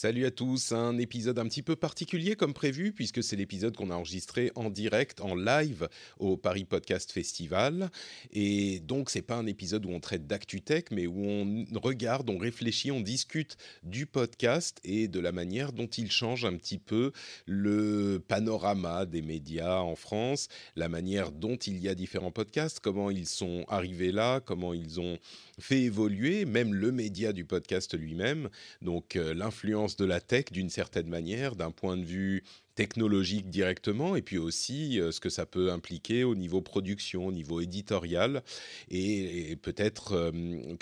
Salut à tous, un épisode un petit peu particulier comme prévu puisque c'est l'épisode qu'on a enregistré en direct, en live au Paris Podcast Festival. Et donc c'est pas un épisode où on traite d'actu-tech mais où on regarde, on réfléchit, on discute du podcast et de la manière dont il change un petit peu le panorama des médias en France, la manière dont il y a différents podcasts, comment ils sont arrivés là, comment ils ont fait évoluer même le média du podcast lui-même, donc euh, l'influence de la tech d'une certaine manière, d'un point de vue technologique directement, et puis aussi euh, ce que ça peut impliquer au niveau production, au niveau éditorial, et, peut-être, euh,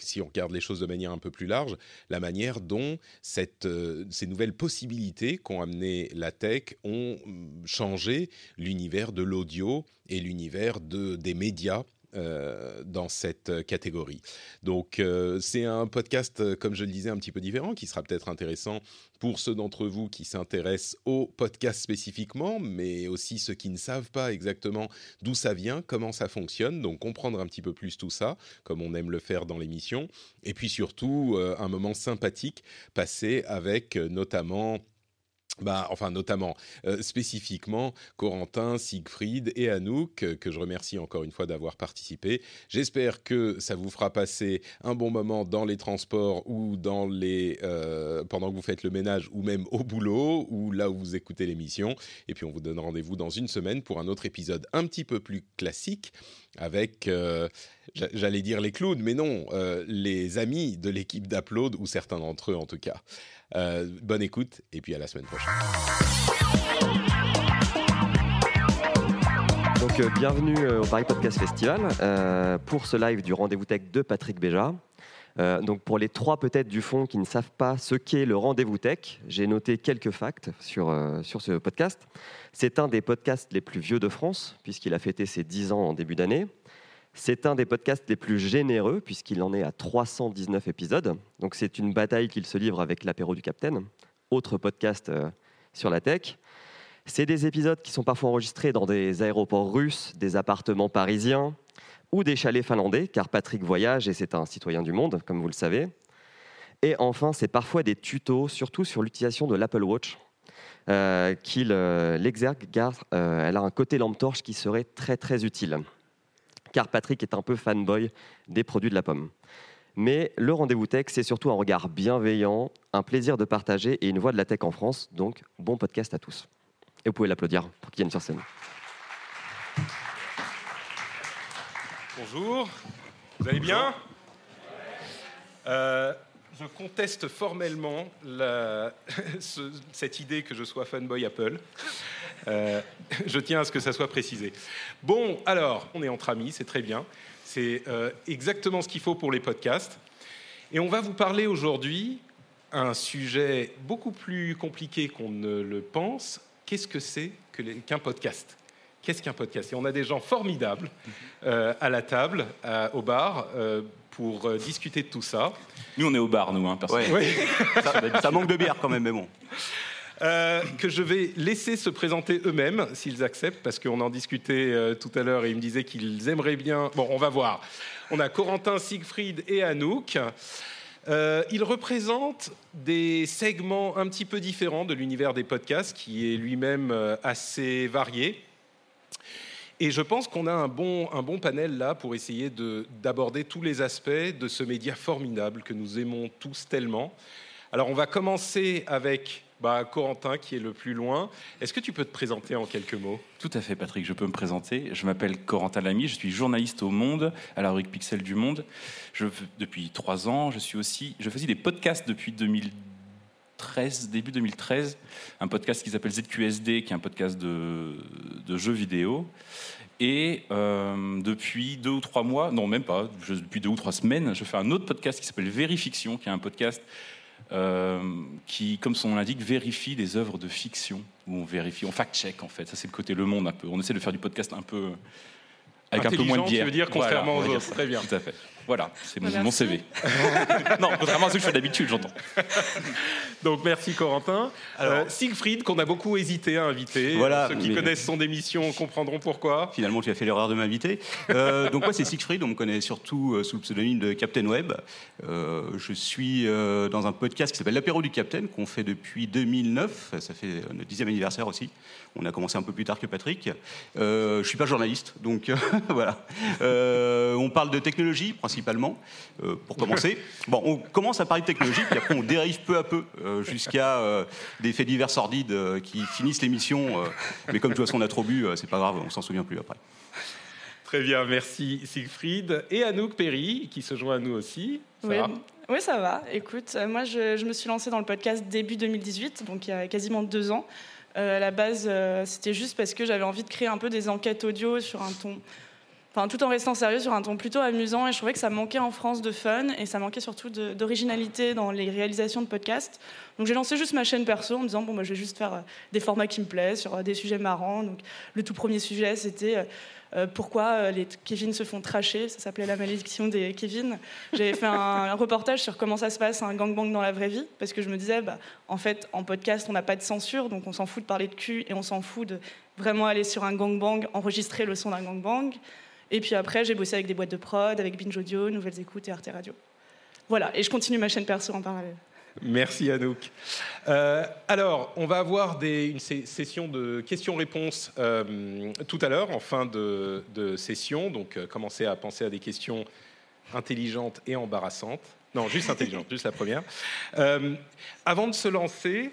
si on regarde les choses de manière un peu plus large, la manière dont ces nouvelles possibilités qu'ont amené la tech ont mm, changé l'univers de l'audio et l'univers de, des médias euh, dans cette catégorie. Donc euh, c'est un podcast, euh, comme je le disais, un petit peu différent, qui sera peut-être intéressant pour ceux d'entre vous qui s'intéressent au podcast spécifiquement, mais aussi ceux qui ne savent pas exactement d'où ça vient, comment ça fonctionne, donc comprendre un petit peu plus tout ça, comme on aime le faire dans l'émission, et puis surtout un moment sympathique passé avec notamment bah, enfin notamment euh, spécifiquement Corentin, Siegfried et Anouk, euh, que je remercie encore une fois d'avoir participé. J'espère que ça vous fera passer un bon moment dans les transports ou dans les euh, pendant que vous faites le ménage ou même au boulot ou là où vous écoutez l'émission. Et puis on vous donne rendez-vous dans une semaine pour un autre épisode un petit peu plus classique avec, j'allais dire les clowns, mais non, les amis de l'équipe d'Upload ou certains d'entre eux en tout cas. Euh, bonne écoute et puis à la semaine prochaine. Donc euh, bienvenue euh, au Paris Podcast Festival pour ce live du rendez-vous tech de Patrick Béja. donc pour les trois peut-être du fond qui ne savent pas ce qu'est le rendez-vous tech, j'ai noté quelques facts sur, sur ce podcast. C'est un des podcasts les plus vieux de France puisqu'il a fêté ses 10 ans en début d'année. C'est un des podcasts les plus généreux puisqu'il en est à 319 épisodes. Donc c'est une bataille qu'il se livre avec l'apéro du Capitaine, autre podcast euh, sur la tech. C'est des épisodes qui sont parfois enregistrés dans des aéroports russes, des appartements parisiens ou des chalets finlandais, car Patrick voyage et c'est un citoyen du monde, comme vous le savez. Et enfin, c'est parfois des tutos, surtout sur l'utilisation de l'Apple Watch, euh, qu'il euh, l'exergue, car elle a un côté lampe torche qui serait très très utile car Patrick est un peu fanboy des produits de la pomme. Mais le rendez-vous tech, c'est surtout un regard bienveillant, un plaisir de partager et une voix de la tech en France. Donc, bon podcast à tous. Et vous pouvez l'applaudir pour qu'il vienne sur scène. Bonjour, vous allez bien? Euh, Je conteste formellement cette idée que je sois fanboy Apple. Euh, je tiens à ce que ça soit précisé. Bon, alors, on est entre amis, c'est très bien. C'est euh, exactement ce qu'il faut pour les podcasts. Et on va vous parler aujourd'hui un sujet beaucoup plus compliqué qu'on ne le pense. Qu'est-ce que c'est qu'un podcast? Qu'est-ce qu'un podcast? Et on a des gens formidables euh, à la table, au bar, pour discuter de tout ça. Nous, on est au bar, nous, hein, Oui. ça, ça, manque de bière quand même, mais bon. Euh, que je vais laisser se présenter eux-mêmes, s'ils acceptent, parce qu'on en discutait euh, tout à l'heure et ils me disaient qu'ils aimeraient bien. Bon, on va voir. On a Corentin, Siegfried et Anouk. Euh, ils représentent des segments un petit peu différents de l'univers des podcasts, qui est lui-même assez varié. Et je pense qu'on a un bon, un bon panel là pour essayer d'aborder tous les aspects de ce média formidable que nous aimons tous tellement. Alors on va commencer avec bah, Corentin qui est le plus loin. Est-ce que tu peux te présenter en quelques mots? Tout à fait, Patrick, je peux me présenter. Je m'appelle Corentin Lamy, je suis journaliste au Monde, à la rubrique Pixel du Monde. Depuis trois ans, je, suis aussi, je faisais des podcasts depuis 2013, début 2013, un podcast qui s'appelle ZQSD, qui est un podcast de, jeux vidéo. Et euh, depuis deux ou trois mois, non même pas, depuis deux ou trois semaines, je fais un autre podcast qui s'appelle Vérifiction, qui est un podcast euh, qui, comme son nom l'indique, vérifie des œuvres de fiction, où on vérifie, on fact-check en fait. Ça, c'est le côté Le Monde un peu. On essaie de faire du podcast un peu. avec un peu moins de bière. tu veux dire, contrairement Voilà, aux autres. Très bien. Tout à fait. Voilà, c'est mon, CV. non, contrairement à ce que je fais d'habitude, j'entends. Donc merci Corentin. Alors- Euh, Siegfried, qu'on a beaucoup hésité à inviter. Voilà, Ceux qui mais- connaissent son émission comprendront pourquoi. Finalement, tu as fait l'erreur de m'inviter. Euh, donc moi, c'est Siegfried. On me connaît surtout euh, sous le pseudonyme de Captain Web. Euh, je suis euh, dans un podcast qui s'appelle L'apéro du Captain, qu'on fait depuis 2009. Ça fait notre dixième anniversaire aussi. On a commencé un peu plus tard que Patrick. Euh, je suis pas journaliste, donc voilà. Euh, on parle de technologie principalement, euh, pour commencer. Bon, on commence à parler de technologie, puis après on dérive peu à peu euh, jusqu'à euh, des faits divers sordides euh, qui finissent l'émission. euh, mais comme de toute façon on a trop bu, euh, c'est pas grave, on s'en souvient plus après. Très bien, merci Siegfried. Et Anouk Perry, qui se joint à nous aussi. Ça Oui, va oui, ça va. Écoute, euh, moi, je, je me suis lancée dans le podcast début 2018, donc il y a quasiment deux ans. Euh, à la base, euh, c'était juste parce que j'avais envie de créer un peu des enquêtes audio sur un ton, tout en restant sérieux, sur un ton plutôt amusant. Et je trouvais que ça manquait en France de fun et ça manquait surtout d'originalité dans les réalisations de podcasts. Donc j'ai lancé juste ma chaîne perso en me disant bon, bah, je vais juste faire euh, des formats qui me plaisent sur euh, des sujets marrants. Donc le tout premier sujet, c'était euh, pourquoi les Kevin se font tracher. Ça s'appelait La malédiction des Kevin. J'avais fait un, un reportage sur comment ça se passe un gangbang dans la vraie vie, parce que je me disais, bah, en fait, en podcast, on n'a pas de censure, donc on s'en fout de parler de cul et on s'en fout de vraiment aller sur un gangbang, enregistrer le son d'un gangbang. Et puis après, j'ai bossé avec des boîtes de prod, avec Binge Audio, Nouvelles Écoutes et Arte Radio. Voilà, et je continue ma chaîne perso en parallèle. Merci Anouk. Euh, alors, on va avoir une session de questions-réponses euh, tout à l'heure, en fin de, de session. Donc, euh, commencez à penser à des questions intelligentes et embarrassantes. Non, juste intelligentes, juste la première. Euh, avant de se lancer,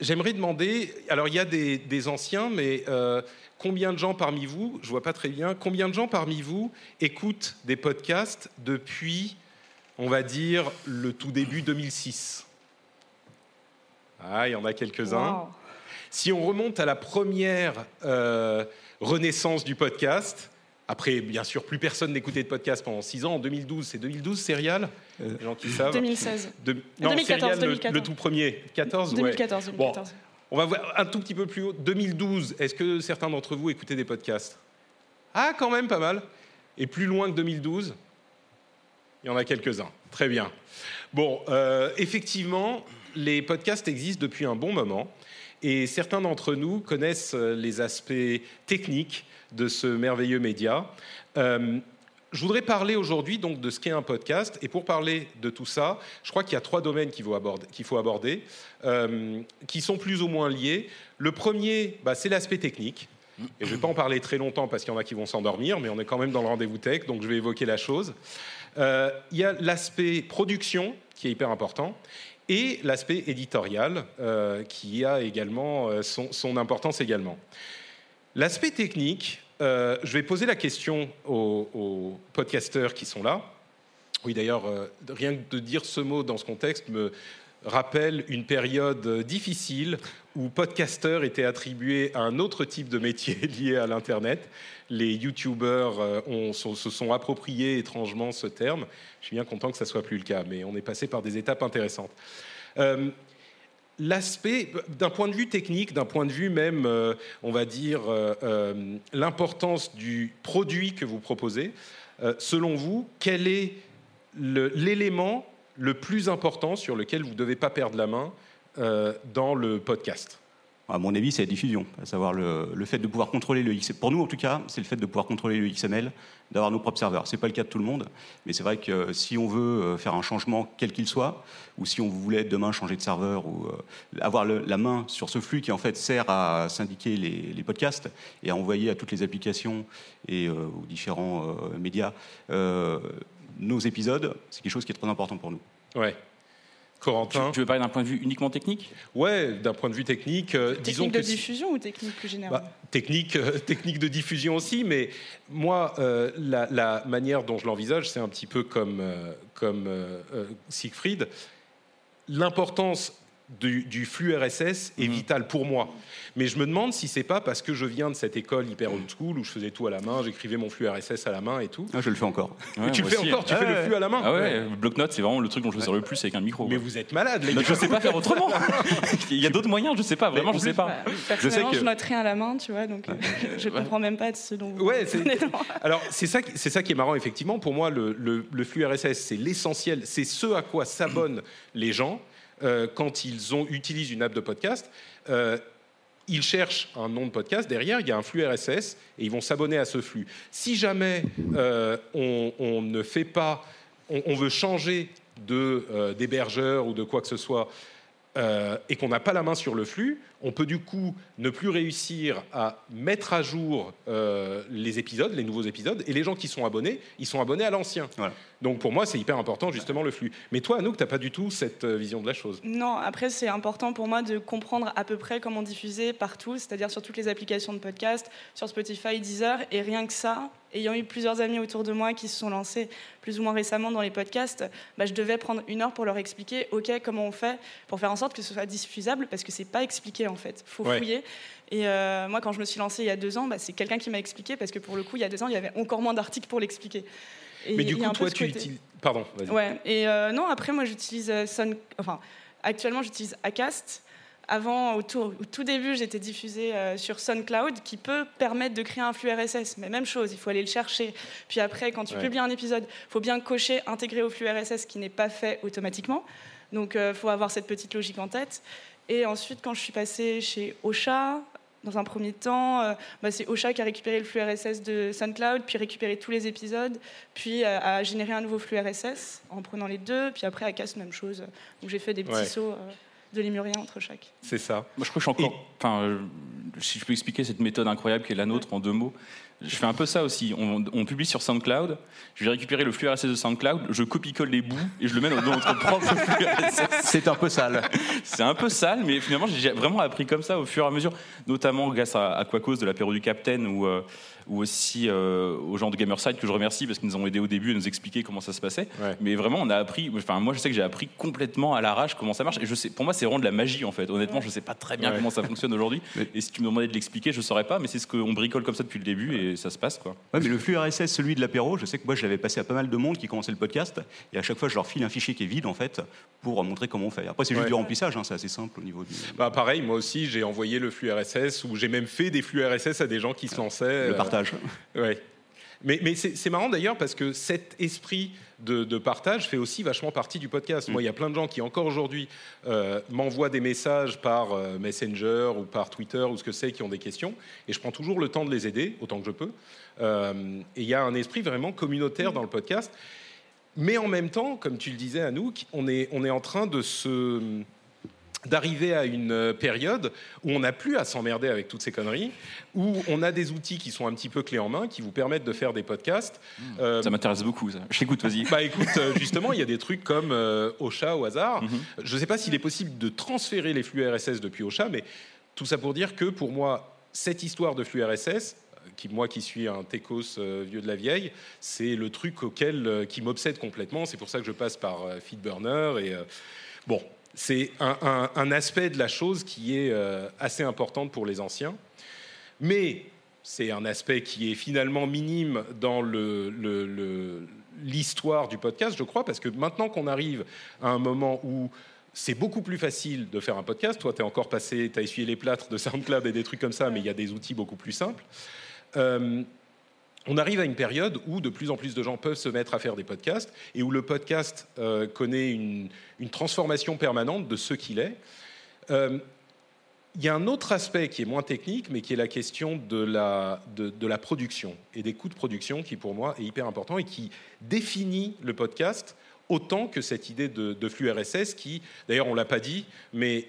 j'aimerais demander, alors il y a des, des anciens, mais euh, combien de gens parmi vous, je vois pas très bien, combien de gens parmi vous écoutent des podcasts depuis, on va dire, le tout début 2006 ah, il y en a quelques-uns. Wow. Si on remonte à la première euh, renaissance du podcast, après, bien sûr, plus personne n'écoutait de podcast pendant six ans. En 2012, c'est 2012, Serial Les gens qui savent 2016. De- non, 2014, Serial, le- 2014. Le, tout premier. 14 ouais. 2014, 2014. On va voir un tout petit peu plus haut. 2012, est-ce que certains d'entre vous écoutaient des podcasts? Ah, quand même, pas mal. Et plus loin que 2012 Il y en a quelques-uns. Très bien. Bon, euh, effectivement, les podcasts existent depuis un bon moment. Et certains d'entre nous connaissent euh, les aspects techniques de ce merveilleux média. Euh, je voudrais parler aujourd'hui donc de ce qu'est un podcast. Et pour parler de tout ça, je crois qu'il y a trois domaines qu'il faut aborder, faut aborder euh, qui sont plus ou moins liés. Le premier, bah, c'est l'aspect technique. Et je ne vais pas en parler très longtemps parce qu'il y en a qui vont s'endormir, mais on est quand même dans le rendez-vous tech, donc je vais évoquer la chose. Il y a l'aspect production qui est hyper important et l'aspect éditorial euh, qui a également euh, son, importance également. L'aspect technique, euh, je vais poser la question aux, aux podcasteurs qui sont là. Oui, d'ailleurs, rien que de dire ce mot dans ce contexte me rappelle une période difficile où podcasteur était attribué à un autre type de métier lié à l'Internet. Les YouTubers euh, se sont appropriés étrangement ce terme. Je suis bien content que ça soit plus le cas, mais on est passé par des étapes intéressantes. Euh, L'aspect, d'un point de vue technique, d'un point de vue même, euh, on va dire, l'importance du produit que vous proposez, selon vous, quel est l'élément le, plus important sur lequel vous ne devez pas perdre la main euh, dans le podcast À mon avis, c'est la diffusion, à savoir le, le fait de pouvoir contrôler le XML. Pour nous, en tout cas, c'est le fait de pouvoir contrôler le XML, d'avoir nos propres serveurs. C'est pas le cas de tout le monde, mais c'est vrai que euh, si on veut euh, faire un changement quel qu'il soit, ou si on voulait demain changer de serveur ou avoir la main sur ce flux qui en fait sert à syndiquer les, les podcasts et à envoyer à toutes les applications et aux différents médias nos épisodes, c'est quelque chose qui est très important pour nous. Ouais. Tu, Corentin tu veux parler d'un point de vue uniquement technique? Ouais, d'un point de vue technique, euh, disons Technique que de si- diffusion ou technique plus générale? Bah, technique, euh, technique de diffusion aussi, mais moi, euh, la, la manière dont je l'envisage, c'est un petit peu comme, euh, comme euh, euh, Siegfried. L'importance du, du flux RSS est Mhm. vital pour moi. Mais je me demande si c'est pas parce que je viens de cette école hyper old school où je faisais tout à la main, j'écrivais mon flux RSS à la main et tout. Ah, je le fais encore. Ouais, tu le fais aussi. encore, tu Ah fais ouais. le flux à la main. Ah ouais, le bloc-notes, c'est vraiment le truc dont je me sers le plus avec un micro. Mais quoi. vous êtes malade, les gars. je sais pas faire autrement. Il y a d'autres moyens, je sais pas, vraiment, je sais pas. Bah, personnellement, que- je note rien à la main, tu vois, donc euh, je comprends même pas de ce dont vous Ouais, Alors, c'est ça, qui- c'est ça qui est marrant, effectivement. Pour moi, le, le- le flux RSS, c'est l'essentiel. C'est ce à quoi s'abonnent les gens euh, quand ils utilisent une app de podcast. Euh, ils cherchent un nom de podcast. Derrière, il y a un flux RSS et ils vont s'abonner à ce flux. Si jamais euh, on, ne fait pas, on, veut changer d'hébergeur ou de quoi que ce soit, euh, et qu'on n'a pas la main sur le flux, on peut du coup ne plus réussir à mettre à jour euh, les épisodes, les nouveaux épisodes, et les gens qui sont abonnés, ils sont abonnés à l'ancien. Voilà. Donc pour moi, c'est hyper important justement le flux. Mais toi, Anouk, t'as pas du tout cette euh, vision de la chose. Non, après, c'est important pour moi de comprendre à peu près comment diffuser partout, c'est-à-dire sur toutes les applications de podcast, sur Spotify, Deezer, et rien que ça, ayant eu plusieurs amis autour de moi qui se sont lancés plus ou moins récemment dans les podcasts, bah, je devais prendre une heure pour leur expliquer, OK, comment on fait pour faire en sorte que ce soit diffusable, parce que c'est pas expliqué en fait, faut Ouais. fouiller. Et euh, moi, quand je me suis lancée il y a deux ans, bah, c'est quelqu'un qui m'a expliqué, parce que pour le coup, il y a deux ans, il y avait encore moins d'articles pour l'expliquer. Et Mais du il coup, toi, tu utilises. Pardon, vas-y. Ouais, et euh, non, après, moi, j'utilise euh, Sun... Enfin, actuellement, j'utilise Acast. Avant, au tout, au tout début, j'étais diffusée euh, sur SoundCloud, qui peut permettre de créer un flux RSS. Mais même chose, il faut aller le chercher. Puis après, quand tu Ouais. publies un épisode, il faut bien cocher intégrer au flux RSS, qui n'est pas fait automatiquement. Donc, il faut avoir cette petite logique en tête. Et ensuite, quand je suis passée chez Ocha, dans un premier temps, euh, bah, c'est Ocha qui a récupéré le flux RSS de SoundCloud, puis récupéré tous les épisodes, puis euh, a généré un nouveau flux RSS en prenant les deux, puis après Acast, même chose. Donc j'ai fait des petits Ouais. sauts euh, de lémurien entre chaque. C'est ça. Moi, je crois que je suis encore. Enfin, euh, si je peux expliquer cette méthode incroyable qui est la nôtre en deux mots. Je fais un peu ça aussi. On, on publie sur SoundCloud. Je vais récupérer le flux RSS de SoundCloud. Je copie-colle les bouts et je le mets dans notre propre flux RSS. C'est un peu sale. C'est un peu sale, mais finalement, j'ai vraiment appris comme ça au fur et à mesure, notamment grâce à, à Quacos de l'apéro du Captain ou, euh, ou aussi euh, aux gens de Gamerside que je remercie parce qu'ils nous ont aidés au début à nous expliquer comment ça se passait. Ouais. Mais vraiment, on a appris. Enfin, moi, je sais que j'ai appris complètement à l'arrache comment ça marche. Et je sais, pour moi, c'est vraiment de la magie en fait. Honnêtement, je sais pas très bien Ouais. comment ça fonctionne aujourd'hui. Mais- Et si tu me demandais de l'expliquer, je saurais pas. Mais c'est ce qu'on bricole comme ça depuis le début et ça se passe quoi. Ouais, mais le flux RSS, celui de l'apéro, je sais que moi je l'avais passé à pas mal de monde qui commençait le podcast, et à chaque fois je leur file un fichier qui est vide en fait pour montrer comment on fait. Après c'est juste Ouais. du remplissage, hein, c'est assez simple au niveau du Bah, pareil, moi aussi, j'ai envoyé le flux RSS ou j'ai même fait des flux RSS à des gens qui se lançaient. le euh, partage. Ouais. Mais, mais c'est marrant d'ailleurs parce que cet esprit de, de partage fait aussi vachement partie du podcast. Moi, il y a plein de gens qui encore aujourd'hui euh, m'envoient des messages par euh, Messenger ou par Twitter ou ce que c'est, qui ont des questions, et je prends toujours le temps de les aider autant que je peux. Euh, et il y a un esprit vraiment communautaire dans le podcast. Mais en même temps, comme tu le disais, Anouk, on est, on est en train de se d'arriver à une euh, période où on n'a plus à s'emmerder avec toutes ces conneries, où on a des outils qui sont un petit peu clés en main, qui vous permettent de faire des podcasts. Euh, Ça m'intéresse beaucoup. Ça. Je t'écoute, vas-y. bah écoute, euh, justement, il y a des trucs comme euh, Ocha au hasard. Mhm. Je ne sais pas s'il est possible de transférer les flux RSS depuis Ocha, mais tout ça pour dire que pour moi, cette histoire de flux RSS, qui, moi qui suis un techos euh, vieux de la vieille, c'est le truc auquel, qui m'obsède complètement. C'est pour ça que je passe par Feedburner. Et, bon, c'est un, aspect de la chose qui est euh, assez importante pour les anciens. Mais c'est un aspect qui est finalement minime dans l'histoire du podcast, je crois, parce que maintenant qu'on arrive à un moment où c'est beaucoup plus facile de faire un podcast, toi, tu es encore passé, tu as essuyé les plâtres de SoundCloud et des trucs comme ça, mais il y a des outils beaucoup plus simples. Euh, on arrive à une période où de plus en plus de gens peuvent se mettre à faire des podcasts et où le podcast euh, connaît une, transformation permanente de ce qu'il est. Euh, il y a un autre aspect qui est moins technique, mais qui est la question de la, production et des coûts de production, qui pour moi est hyper important et qui définit le podcast autant que cette idée de, de flux RSS, qui, d'ailleurs, on l'a pas dit, mais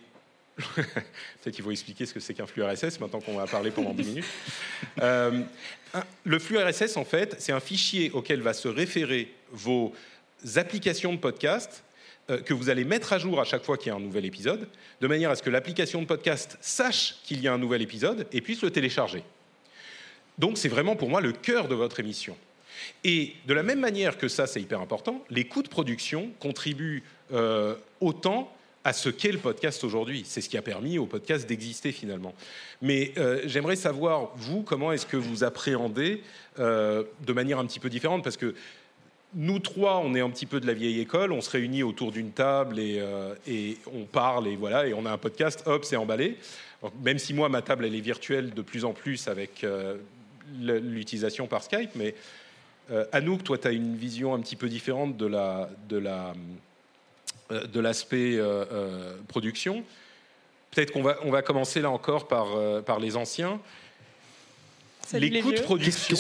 peut-être qu'il faut expliquer ce que c'est qu'un flux RSS maintenant qu'on va parler pendant 10 minutes. Euh, le flux RSS, en fait, c'est un fichier auquel va se référer vos applications de podcast euh, que vous allez mettre à jour à chaque fois qu'il y a un nouvel épisode, de manière à ce que l'application de podcast sache qu'il y a un nouvel épisode et puisse le télécharger. Donc c'est vraiment pour moi le cœur de votre émission. Et de la même manière que ça, c'est hyper important, les coûts de production contribuent euh, autant à ce qu'est le podcast aujourd'hui. C'est ce qui a permis au podcast d'exister finalement. Mais euh, j'aimerais savoir, vous, comment est-ce que vous appréhendez euh, de manière un petit peu différente? Parce que nous trois, on est un petit peu de la vieille école, on se réunit autour d'une table et, euh, on parle et voilà, et on a un podcast, hop, c'est emballé. même si moi, ma table, elle est virtuelle de plus en plus avec l'utilisation par Skype, mais Anouk, toi, tu as une vision un petit peu différente de la, de la de l'aspect euh, euh, production. Peut-être qu'on va, on va commencer là encore par, par les anciens. les, coûts de production,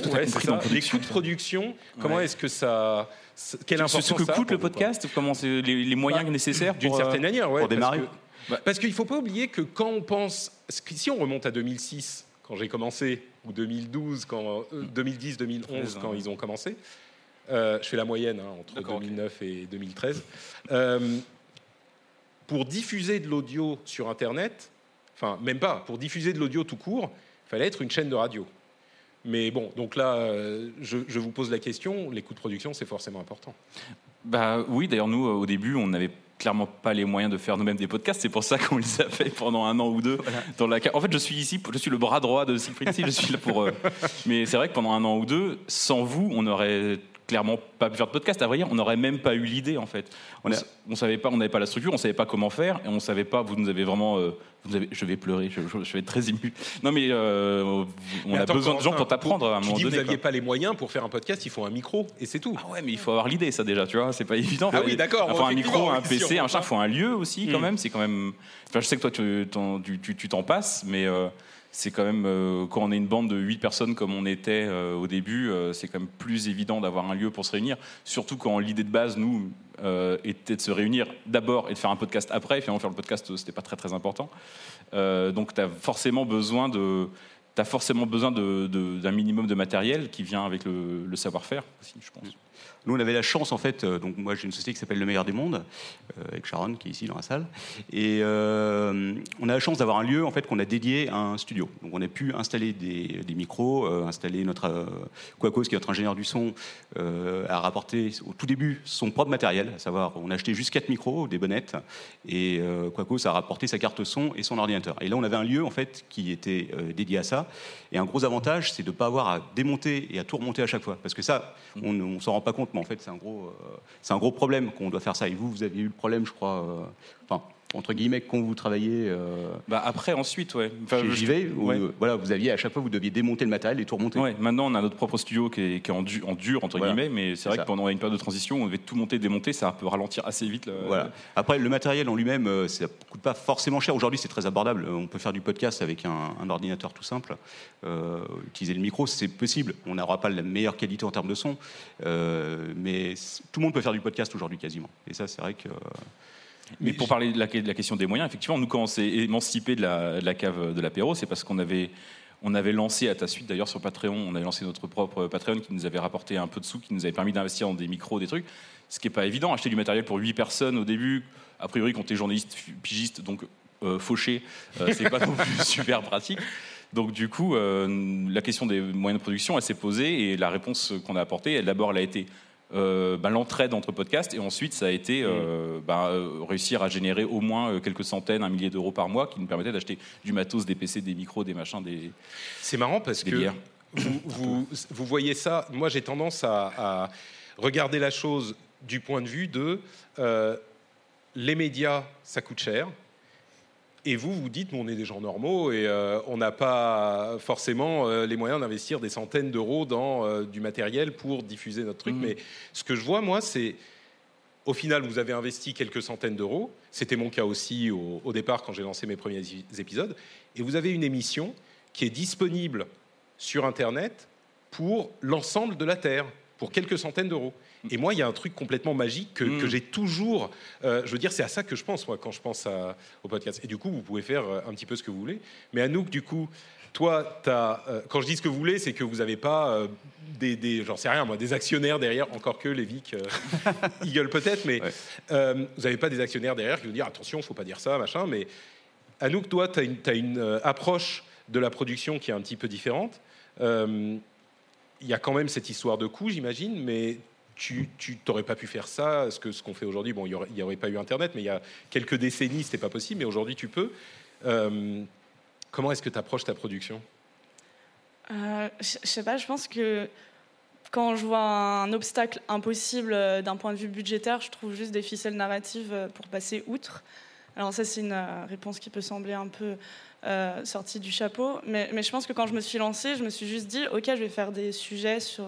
les coûts de production, comment est-ce que ça, quelle importance ce que coûte le podcast, comment c'est les, moyens bah, nécessaires d'une certaine manière, ouais, pour démarrer. Parce qu'il ne faut pas oublier que quand on pense, si on remonte à 2006, quand j'ai commencé, ou 2012, quand 2010, 2011, quand ils ont commencé, euh, je fais la moyenne hein, entre 2009 et 2013. Euh, pour diffuser de l'audio sur Internet, enfin même pas, pour diffuser de l'audio tout court, il fallait être une chaîne de radio. Mais bon, donc là, euh, je, vous pose la question, les coûts de production, c'est forcément important. Bah oui, d'ailleurs nous, au début, on n'avait clairement pas les moyens de faire nous-mêmes des podcasts. C'est pour ça qu'on les a fait pendant un an ou deux. Dans la... En fait, je suis ici, je suis le bras droit de Siegfried. je suis là pour. Mais c'est vrai que pendant un an ou deux, sans vous, on aurait clairement pas pu faire de podcast. À vrai dire, on n'aurait même pas eu l'idée en fait. On, on savait pas, on n'avait pas la structure, on savait pas comment faire, et on savait pas. Vous nous avez vraiment, euh, vous avez, je vais pleurer, je, vais être très ému. Non mais euh, on a besoin de gens pour t'apprendre à un moment donné. Vous n'aviez pas les moyens pour faire un podcast, il faut un micro et c'est tout. Ah ouais, mais il faut avoir l'idée, ça déjà, tu vois, c'est pas évident. Ah oui, d'accord. Il faut un micro, un PC, un chat, il faut un lieu aussi quand hmm. même. C'est quand même. Enfin, je sais que toi tu t'en passes, mais euh, c'est quand même, euh, quand on est une bande de 8 personnes comme on était euh, au début, euh, c'est quand même plus évident d'avoir un lieu pour se réunir. Surtout quand l'idée de base, nous, était de se réunir d'abord et de faire un podcast après. Finalement, faire le podcast, c'était pas très très important. donc, tu as forcément besoin de. Forcément besoin d'un minimum de matériel qui vient avec le, le savoir-faire aussi, je pense. Nous, on avait la chance, en fait, euh, donc moi j'ai une société qui s'appelle Le Meilleur des Mondes, euh, avec Sharon qui est ici dans la salle, et euh, on a la chance d'avoir un lieu en fait qu'on a dédié à un studio. Donc on a pu installer des, micros, installer notre Quacos, qui est notre ingénieur du son, a rapporté au tout début son propre matériel, à savoir on a acheté juste quatre micros, des bonnettes, et Quacos a rapporté sa carte son et son ordinateur. Et là on avait un lieu en fait qui était dédié à ça, et un gros avantage c'est de ne pas avoir à démonter et à tout remonter à chaque fois, parce que ça on ne s'en rend pas compte en fait, c'est un, gros, euh, c'est un gros problème qu'on doit faire ça. Et vous, vous aviez eu le problème, je crois, euh, entre guillemets, quand vous travaillez euh, bah Après, ensuite, ouais. Enfin, chez JV, voilà, vous aviez à chaque fois, vous deviez démonter le matériel et tout remonter. Ouais, maintenant, on a notre propre studio qui est, qui est en, dur, en, dur, entre guillemets, mais c'est vrai que pendant une période de transition, on devait tout monter, démonter, ça peut ralentir assez vite. Voilà. Après, le matériel en lui-même, euh, ça ne coûte pas forcément cher. Aujourd'hui, c'est très abordable. On peut faire du podcast avec un, ordinateur tout simple. Euh, utiliser le micro, c'est possible. On n'aura pas la meilleure qualité en termes de son, mais tout le monde peut faire du podcast aujourd'hui quasiment. Et ça, c'est vrai que mais pour parler de la, question des moyens, effectivement, nous, quand on s'est émancipé de la, cave de l'apéro, c'est parce qu'on avait, on avait lancé à ta suite, d'ailleurs, sur Patreon, on avait lancé notre propre Patreon qui nous avait rapporté un peu de sous, qui nous avait permis d'investir dans des micros, des trucs. Ce qui n'est pas évident, acheter du matériel pour 8 personnes au début, a priori, quand tu es journaliste pigiste, donc euh, fauché, euh, c'est pas non plus super pratique. Donc du coup, euh, la question des moyens de production, elle s'est posée et la réponse qu'on a apportée, elle d'abord, elle a été euh, bah, l'entraide entre podcasts et ensuite ça a été euh, mm. bah, euh, réussir à générer au moins quelques centaines, un millier d'euros par mois qui nous permettaient d'acheter du matos, des PC, des micros, des machins, des. C'est marrant parce que vous, vous, voyez ça. Moi j'ai tendance à, regarder la chose du point de vue de les médias, ça coûte cher. Et vous, vous dites, on est des gens normaux et euh, on n'a pas forcément euh, les moyens d'investir des centaines d'euros dans euh, du matériel pour diffuser notre truc. Mmh. Mais ce que je vois, moi, c'est au final, vous avez investi quelques centaines d'euros. C'était mon cas aussi au, au départ quand j'ai lancé mes premiers épisodes. Et vous avez une émission qui est disponible sur Internet pour l'ensemble de la Terre, pour quelques centaines d'euros. Et moi, il y a un truc complètement magique que, mm. j'ai toujours. Euh, je veux dire, c'est à ça que je pense, moi, quand je pense au podcast. Et du coup, vous pouvez faire euh, un petit peu ce que vous voulez. Mais Anouk, du coup, toi, as, euh, quand je dis ce que vous voulez, c'est que vous n'avez pas des, des j'en sais rien, moi, des actionnaires derrière, encore que les Vic, Eagle peut-être, mais vous n'avez pas des actionnaires derrière qui vous disent attention, il ne faut pas dire ça, machin. Mais Anouk, toi, tu as une, une approche de la production qui est un petit peu différente. Il y a quand même cette histoire de coût, j'imagine, mais tu n'aurais pas pu faire ça, ce que ce qu'on fait aujourd'hui. Bon, il n'y aurait, pas eu Internet, mais il y a quelques décennies, c'était pas possible, mais aujourd'hui, tu peux. Euh, comment est-ce que tu approches ta production? Euh, Je sais pas, je pense que quand je vois un obstacle impossible euh, d'un point de vue budgétaire, je trouve juste des ficelles narratives euh, pour passer outre. Alors ça, c'est une réponse qui peut sembler un peu sortie du chapeau, mais, je pense que quand je me suis lancée, je me suis juste dit, ok, je vais faire des sujets sur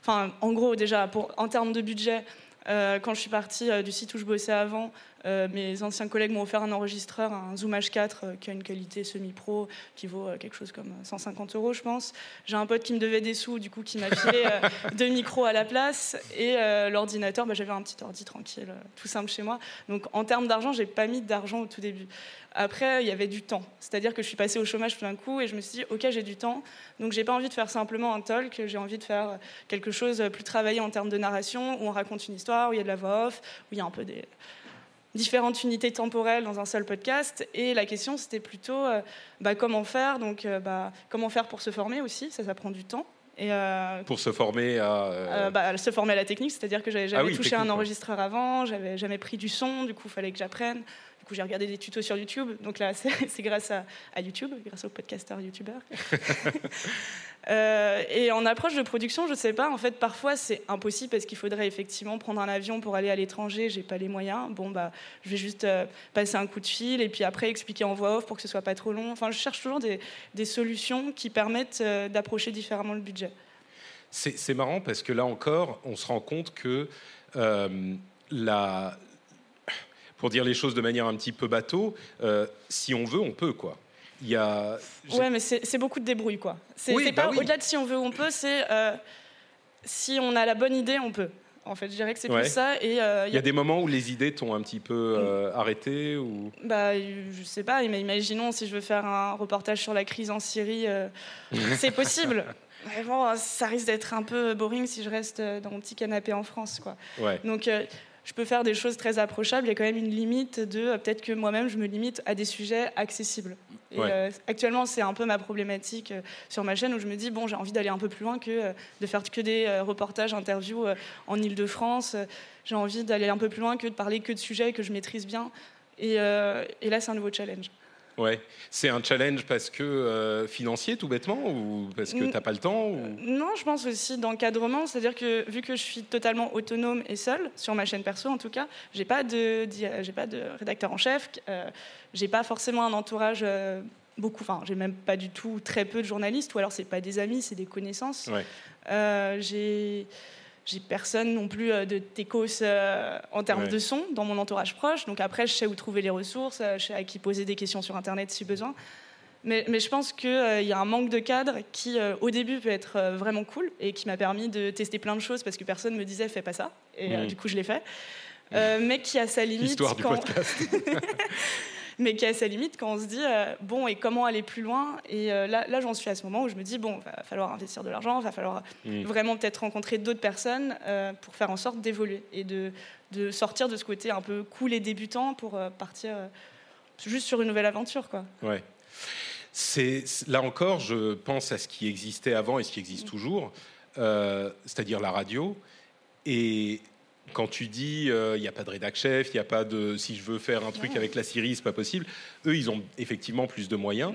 Enfin, en gros, déjà, en termes de budget, euh, quand je suis partie euh, du site où je bossais avant, euh, mes anciens collègues m'ont offert un enregistreur, un Zoom H4 qui a une qualité semi-pro qui vaut quelque chose comme 150 euros, je pense. J'ai un pote qui me devait des sous, du coup, qui m'a filé deux micros à la place et l'ordinateur. Bah, j'avais un petit ordi tranquille, tout simple chez moi. Donc, en termes d'argent, j'ai pas mis d'argent au tout début. Après, il y avait du temps. C'est-à-dire que je suis passée au chômage tout d'un coup et je me suis dit, OK, j'ai du temps. Donc, j'ai pas envie de faire simplement un talk. J'ai envie de faire quelque chose plus travaillé en termes de narration, où on raconte une histoire, où il y a de la voix off, où il y a un peu des différentes unités temporelles dans un seul podcast. Et la question, c'était plutôt euh, bah, comment faire. Donc, euh, bah, comment faire pour se former aussi. Ça, ça prend du temps. Et euh, pour se former à bah, se former à la technique, c'est-à-dire que j'avais ah jamais touché un enregistreur avant, j'avais jamais pris du son, du coup il fallait que j'apprenne j'ai regardé des tutos sur YouTube. Donc là, c'est grâce à, YouTube, grâce au podcasteur YouTuber. Euh, et en approche de production, je ne sais pas. En fait, parfois, c'est impossible parce qu'il faudrait effectivement prendre un avion pour aller à l'étranger. J'ai pas les moyens. Bon, bah, je vais juste euh, passer un coup de fil et puis après expliquer en voix off pour que ce soit pas trop long. Enfin, je cherche toujours des, des solutions qui permettent euh, d'approcher différemment le budget. C'est marrant parce que là encore, on se rend compte que la, pour dire les choses de manière un petit peu bateau, euh, si on veut, on peut, quoi. Il y a... Ouais, mais c'est beaucoup de débrouille, quoi. C'est bah pas au-delà de si on veut, on peut, c'est euh, si on a la bonne idée, on peut. En fait, je dirais que c'est plus ça. Et euh, il y, a des moments où les idées t'ont un petit peu mm. arrêté ou. Bah, je sais pas. Mais imaginons si je veux faire un reportage sur la crise en Syrie, c'est possible. Mais bon, ça risque d'être un peu boring si je reste dans mon petit canapé en France, quoi. Ouais. Donc je peux faire des choses très approchables. Il y a quand même une limite de euh, peut-être que moi-même je me limite à des sujets accessibles. Et euh, actuellement, c'est un peu ma problématique euh, sur ma chaîne où je me dis bon, j'ai envie d'aller un peu plus loin que de faire que des reportages, interviews en Ile-de-France. j'ai envie d'aller un peu plus loin que de parler que de sujets que je maîtrise bien. Et, et là, c'est un nouveau challenge. Ouais, c'est un challenge parce que euh, financier tout bêtement ou parce que tu n'as pas le temps ou... Non, je pense aussi d'encadrement, c'est-à-dire que vu que je suis totalement autonome et seule sur ma chaîne perso en tout cas, j'ai pas de j'ai pas de rédacteur en chef, euh, j'ai pas forcément un entourage euh, beaucoup, enfin j'ai même pas du tout très peu de journalistes ou alors c'est pas des amis, c'est des connaissances. Ouais. j'ai j'ai personne non plus euh, de techos euh, en termes de son dans mon entourage proche. Donc après, je sais où trouver les ressources, euh, je sais à qui poser des questions sur Internet si besoin. Mais, mais je pense qu'il y a un manque de cadre qui, au début, peut être vraiment cool et qui m'a permis de tester plein de choses parce que personne me disait fais pas ça. Et du coup, je l'ai fait. mais qui a sa limite. Histoire du podcast. mais qui a sa limite quand on se dit euh, bon et comment aller plus loin? Et euh, là, là j'en suis à ce moment où je me dis bon va falloir investir de l'argent va falloir vraiment peut-être rencontrer d'autres personnes euh, pour faire en sorte d'évoluer et de, de, sortir de ce côté un peu cool et débutant pour partir juste sur une nouvelle aventure quoi. Ouais. C'est là encore je pense à ce qui existait avant et ce qui existe mm. toujours c'est-à-dire la radio. Et quand tu dis il euh, n'y a pas de rédac chef, il n'y a pas de si je veux faire un truc avec la Syrie, c'est pas possible. Eux, ils ont effectivement plus de moyens.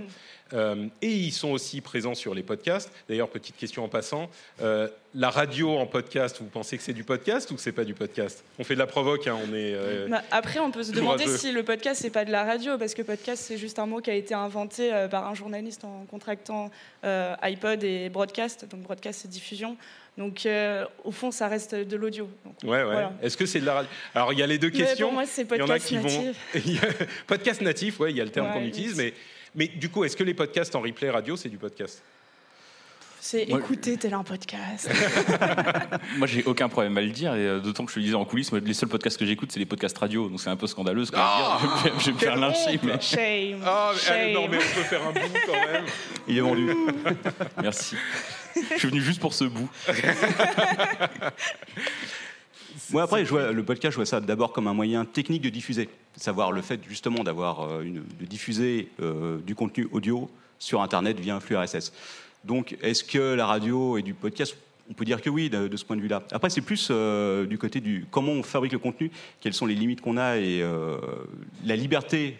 Euh, et ils sont aussi présents sur les podcasts. D'ailleurs, petite question en passant, euh, la radio en podcast, vous pensez que c'est du podcast ou que c'est pas du podcast? On fait de la provoque, hein, on est. Bah, après, on peut se demander si le podcast c'est pas de la radio, parce que podcast c'est juste un mot qui a été inventé par un journaliste en contractant iPod et broadcast. Donc broadcast c'est diffusion. Donc, euh, au fond, ça reste de l'audio. Ouais, ouais. Est-ce que c'est de la radio? Alors, il y a les deux questions. moi, c'est podcast natif. Vont... podcast natif, ouais, il y a le terme qu'on utilise. Mais, mais du coup, est-ce que les podcasts en replay radio, c'est du podcast? C'est écouter tel un podcast. moi, j'ai aucun problème à le dire, et euh, d'autant que je le disais en coulisses, moi, les seuls podcasts que j'écoute, c'est les podcasts radio, donc c'est un peu scandaleux ce que ah je vais, je vais me faire lyncher. Mais... Shame. Ah, Shame. non, mais on peut faire un bout quand même. Il est vendu. Merci. Je suis venu juste pour ce bout. Moi, après, le podcast, je vois ça d'abord comme un moyen technique de diffuser. Savoir le fait justement d'avoir euh, de diffuser euh, du contenu audio sur Internet via un flux RSS. Donc, est-ce que la radio et du podcast on peut dire que oui, de, ce point de vue-là? Après, c'est plus euh, du côté du comment on fabrique le contenu, quelles sont les limites qu'on a et la liberté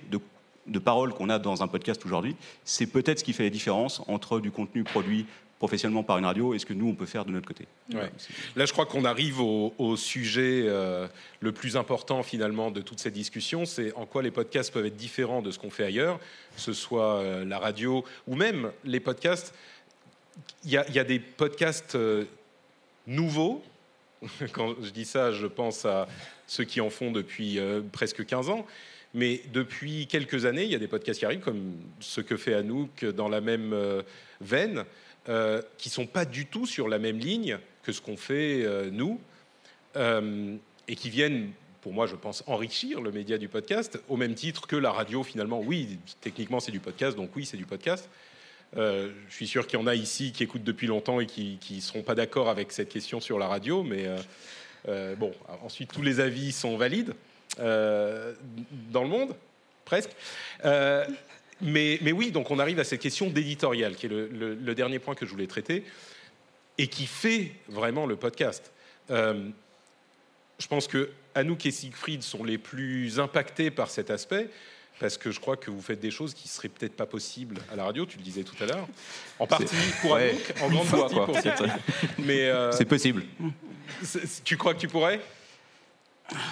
de parole qu'on a dans un podcast aujourd'hui. C'est peut-être ce qui fait la différence entre du contenu produit professionnellement par une radio et ce que nous, on peut faire de notre côté. Ouais. Là, je crois qu'on arrive au, au sujet euh, le plus important finalement de toute cette discussion, c'est en quoi les podcasts peuvent être différents de ce qu'on fait ailleurs, que ce soit euh, la radio ou même les podcasts. Il y, a- il y a des podcasts euh, nouveaux. Quand je dis ça, je pense à ceux qui en font depuis presque 15 ans. Mais depuis quelques années, il y a des podcasts qui arrivent, comme ce que fait Anouk dans la même veine, euh, qui sont pas du tout sur la même ligne que ce qu'on fait euh, nous, euh, et qui viennent, pour moi, je pense, enrichir le média du podcast, au même titre que la radio, finalement. Oui, techniquement, c'est du podcast, donc oui, c'est du podcast. Euh, je suis sûr qu'il y en a ici qui écoutent depuis longtemps et qui ne seront pas d'accord avec cette question sur la radio, mais bon, ensuite, tous les avis sont valides dans le monde, presque. Mais, mais oui, donc on arrive à cette question d'éditorial, qui est le, le- le dernier point que je voulais traiter, et qui fait vraiment le podcast. Euh, je pense que Anouk et Siegfried sont les plus impactés par cet aspect, parce que je crois que vous faites des choses qui seraient peut-être pas possibles à la radio, tu le disais tout à l'heure. En partie pour Ouais. Anouk, en grande partie quoi, pour. Siegfried. Mais euh, C'est possible. c'est- tu crois que tu pourrais?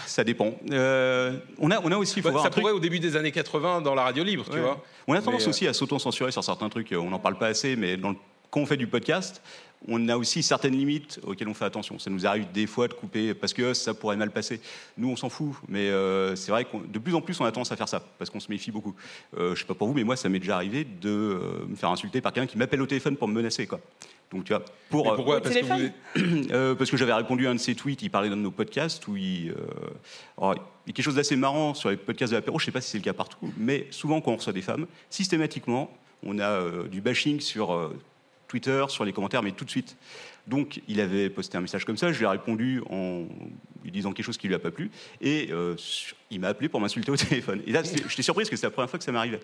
Ça dépend. Euh, on, a, on a aussi, faut Bah, voir Ça un truc. pourrait au début des années 80 dans la radio libre, tu vois. On a tendance Mais, euh, aussi à s'auto-censurer sur certains trucs. On n'en parle pas assez, mais dans le- quand on fait du podcast, on a aussi certaines limites auxquelles on fait attention. Ça nous arrive des fois de couper parce que ça pourrait mal passer. Nous, on s'en fout, mais euh, c'est vrai que de plus en plus, on a tendance à faire ça parce qu'on se méfie beaucoup. Euh, je sais pas pour vous, mais moi, ça m'est déjà arrivé de euh, me faire insulter par quelqu'un qui m'appelle au téléphone pour me menacer, quoi. Donc tu vois, pour Mais pourquoi? Parce que vous téléphone? Êtes- euh, parce que j'avais répondu à un de ses tweets, il parlait d'un de nos podcasts où il, euh, alors, il y a quelque chose d'assez marrant sur les podcasts de l'apéro, je ne sais pas si c'est le cas partout, mais souvent quand on reçoit des femmes, systématiquement, on a euh, du bashing sur euh, Twitter, sur les commentaires, mais tout de suite. Donc il avait posté un message comme ça, je lui ai répondu en lui disant quelque chose qui lui a pas plu, et euh, il m'a appelé pour m'insulter au téléphone. Et là, j'étais surpris parce que c'est la première fois que ça m'arrivait.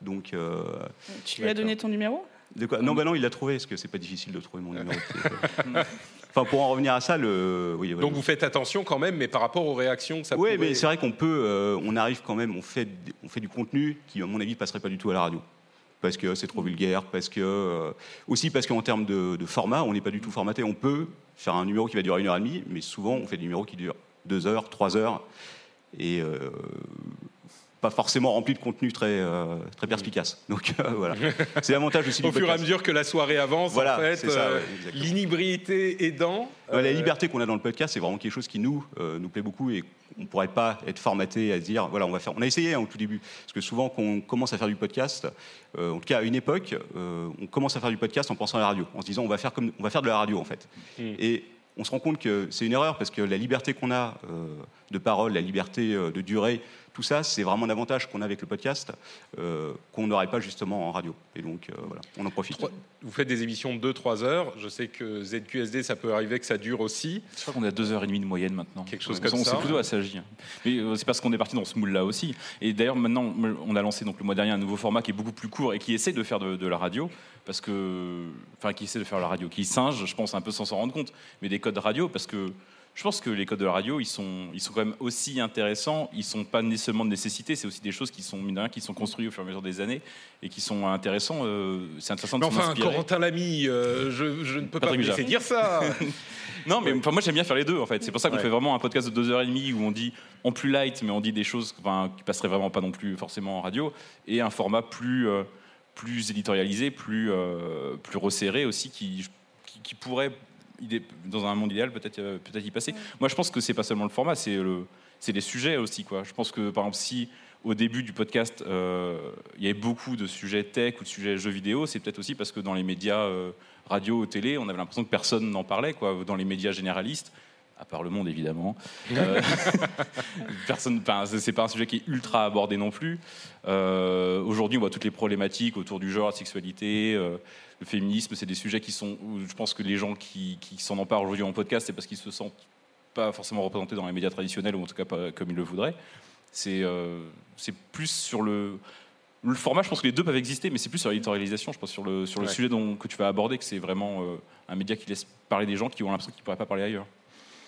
Donc, euh, Tu lui as donné ton numéro? De quoi? Non, bah non, il l'a trouvé, parce que c'est pas difficile de trouver mon numéro. Enfin, pour en revenir à ça, le. Oui, voilà. Donc vous faites attention quand même, mais par rapport aux réactions que ça Oui, mais c'est vrai qu'on peut, euh, on arrive quand même, on fait, on fait du contenu qui, à mon avis, passerait pas du tout à la radio. Parce que c'est trop vulgaire, parce que. euh, aussi parce qu'en termes de, format, on n'est pas du tout formaté. On peut faire un numéro qui va durer une heure et demie, mais souvent, on fait des numéros qui durent deux heures, trois heures, et euh, pas forcément remplis de contenu très, euh, très perspicace. Donc euh, voilà. C'est l'avantage aussi du Au fur et à podcast. mesure que la soirée avance, Voilà, en fait, euh, ouais, aidant. Ouais, La euh, liberté qu'on a dans le podcast, c'est vraiment quelque chose qui nous, nous plaît beaucoup et on ne pourrait pas être formaté à se dire, voilà, on va faire. On a essayé hein, au tout début, parce que souvent, quand on commence à faire du podcast, en tout cas à une époque, on commence à faire du podcast en pensant à la radio, en se disant, on va faire, comme, on va faire de la radio en fait. Mm. Et on se rend compte que c'est une erreur parce que la liberté qu'on a de parole, la liberté de durée, tout ça, c'est vraiment un avantage qu'on a avec le podcast euh, qu'on n'aurait pas justement en radio. Et donc, euh, voilà, on en profite. Trois- Vous faites des émissions de 2-3 heures. Je sais que ZQSD, ça peut arriver que ça dure aussi. Je crois qu'on est à deux heures et demie de moyenne maintenant. Quelque chose On- comme on ça. s'est plutôt assagi. hein. Mais euh, c'est parce qu'on est parti dans ce moule-là aussi. Et d'ailleurs, maintenant, on a lancé donc le mois dernier un nouveau format qui est beaucoup plus court et qui essaie de faire de, de la radio. Parce que. Enfin, qui essaie de faire la radio. Qui singe, je pense, un peu sans s'en rendre compte. Mais des codes radio, parce que. Je pense que les codes de la radio, ils sont, ils sont quand même aussi intéressants. Ils sont pas nécessairement de nécessité, c'est aussi des choses qui sont mine de qui sont construites au fur et à mesure des années et qui sont intéressants. euh, c'est intéressant de Mais s'en enfin. Corentin Lamy, euh, je, je ne peux pas me laisser dire ça. Non, mais enfin, moi j'aime bien faire les deux en fait. C'est pour ça qu'on Ouais. fait vraiment un podcast de deux heures et demie où on dit en plus light, mais on dit des choses enfin, qui passeraient vraiment pas non plus forcément en radio, et un format plus euh, plus éditorialisé, plus euh, plus resserré aussi, qui qui, qui pourrait dans un monde idéal peut-être euh, peut-être y passer. Moi je pense que c'est pas seulement le format, c'est le c'est les sujets aussi quoi. Je pense que par exemple si au début du podcast, euh, il y avait beaucoup de sujets tech ou de sujets jeux vidéo. C'est peut-être aussi parce que dans les médias euh, radio ou télé, on avait l'impression que personne n'en parlait. Quoi. Dans les médias généralistes, à part le monde évidemment, euh, personne. enfin, c'est c'est pas un sujet qui est ultra abordé non plus. Euh, Aujourd'hui, on voit toutes les problématiques autour du genre, la sexualité, euh, le féminisme. C'est des sujets qui sont. où Je pense que les gens qui, qui s'en emparent aujourd'hui en podcast, c'est parce qu'ils se sentent pas forcément représentés dans les médias traditionnels ou en tout cas pas comme ils le voudraient. C'est euh, plus sur le le format, je pense que les deux peuvent exister, mais c'est plus sur l'éditorialisation, je pense, sur le, sur le Ouais. sujet dont, que tu vas aborder, que c'est vraiment euh, un média qui laisse parler des gens qui ont l'impression qu'ils ne pourraient pas parler ailleurs.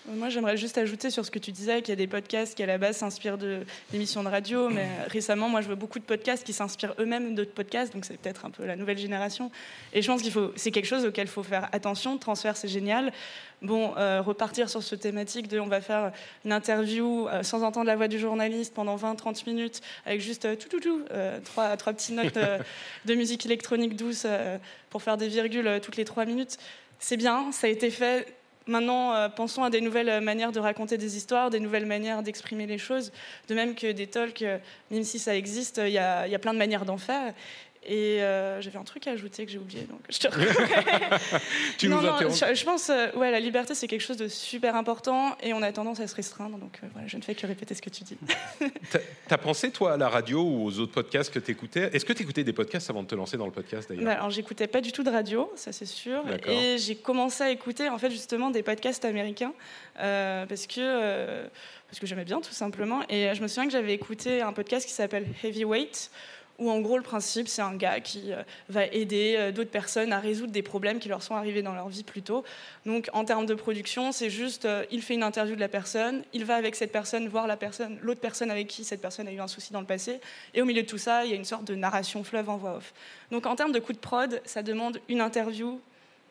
Moi, j'aimerais juste ajouter sur ce que tu disais, qu'il y a des podcasts qui, à la base, s'inspirent de- d'émissions de radio. Mais récemment, moi, je vois beaucoup de podcasts qui s'inspirent eux-mêmes d'autres podcasts. Donc, c'est peut-être un peu la nouvelle génération. Et je pense qu'il faut, c'est quelque chose auquel il faut faire attention. Transfert, c'est génial. Bon, euh, repartir sur ce thématique de on va faire une interview euh, sans entendre la voix du journaliste pendant 20-30 minutes avec juste euh, tout, tout, tout, trois, trois petites notes de musique électronique douce pour faire des virgules toutes les trois minutes. C'est bien, ça a été fait. Maintenant, euh, pensons à des nouvelles manières de raconter des histoires, des nouvelles manières d'exprimer les choses. De même que des talks, euh, même si ça existe, il y a plein de manières d'en faire. Et euh, j'avais un truc à ajouter que j'ai oublié, donc je te Tu non, nous non, je, je pense, euh, ouais, la liberté, c'est quelque chose de super important et on a tendance à se restreindre. Donc euh, voilà, je ne fais que répéter ce que tu dis. T'as- pensé, toi, à la radio ou aux autres podcasts que t'écoutais? Est-ce que t'écoutais des podcasts avant de te lancer dans le podcast, d'ailleurs? Bah, alors, j'écoutais pas du tout de radio, ça c'est sûr. Et j'ai commencé à écouter en fait justement des podcasts américains euh, parce que parce que j'aimais bien tout simplement. Et je me souviens que j'avais écouté un podcast qui s'appelle Heavyweight. Où en gros le principe c'est un gars qui euh, va aider euh, d'autres personnes à résoudre des problèmes qui leur sont arrivés dans leur vie plus tôt. Donc en termes de production c'est juste euh, il fait une interview de la personne, il va avec cette personne voir l'autre personne avec qui cette personne a eu un souci dans le passé, et au milieu de tout ça il y a une sorte de narration fleuve en voix off. Donc en termes de coût de prod, ça demande une interview,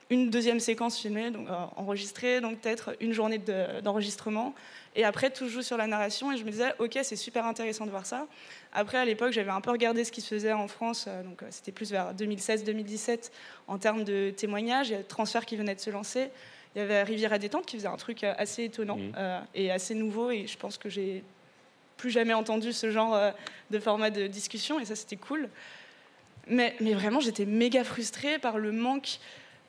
une deuxième séquence filmée, donc euh, enregistrée, donc peut-être une journée de- d'enregistrement. et après, tout joue sur la narration. Et je me disais, ok, c'est super intéressant de voir ça. Après, à l'époque, j'avais un peu regardé ce qui se faisait en France. euh, donc euh, c'était plus vers 2016-2017 en termes de témoignages. Il y a Transfert qui venait de se lancer. Il y avait Rivière à détente qui faisait un truc assez étonnant euh, et assez nouveau. Et je pense que j'ai plus jamais entendu ce genre de format de discussion. Et ça, c'était cool. Mais, mais vraiment, j'étais méga frustrée par le manque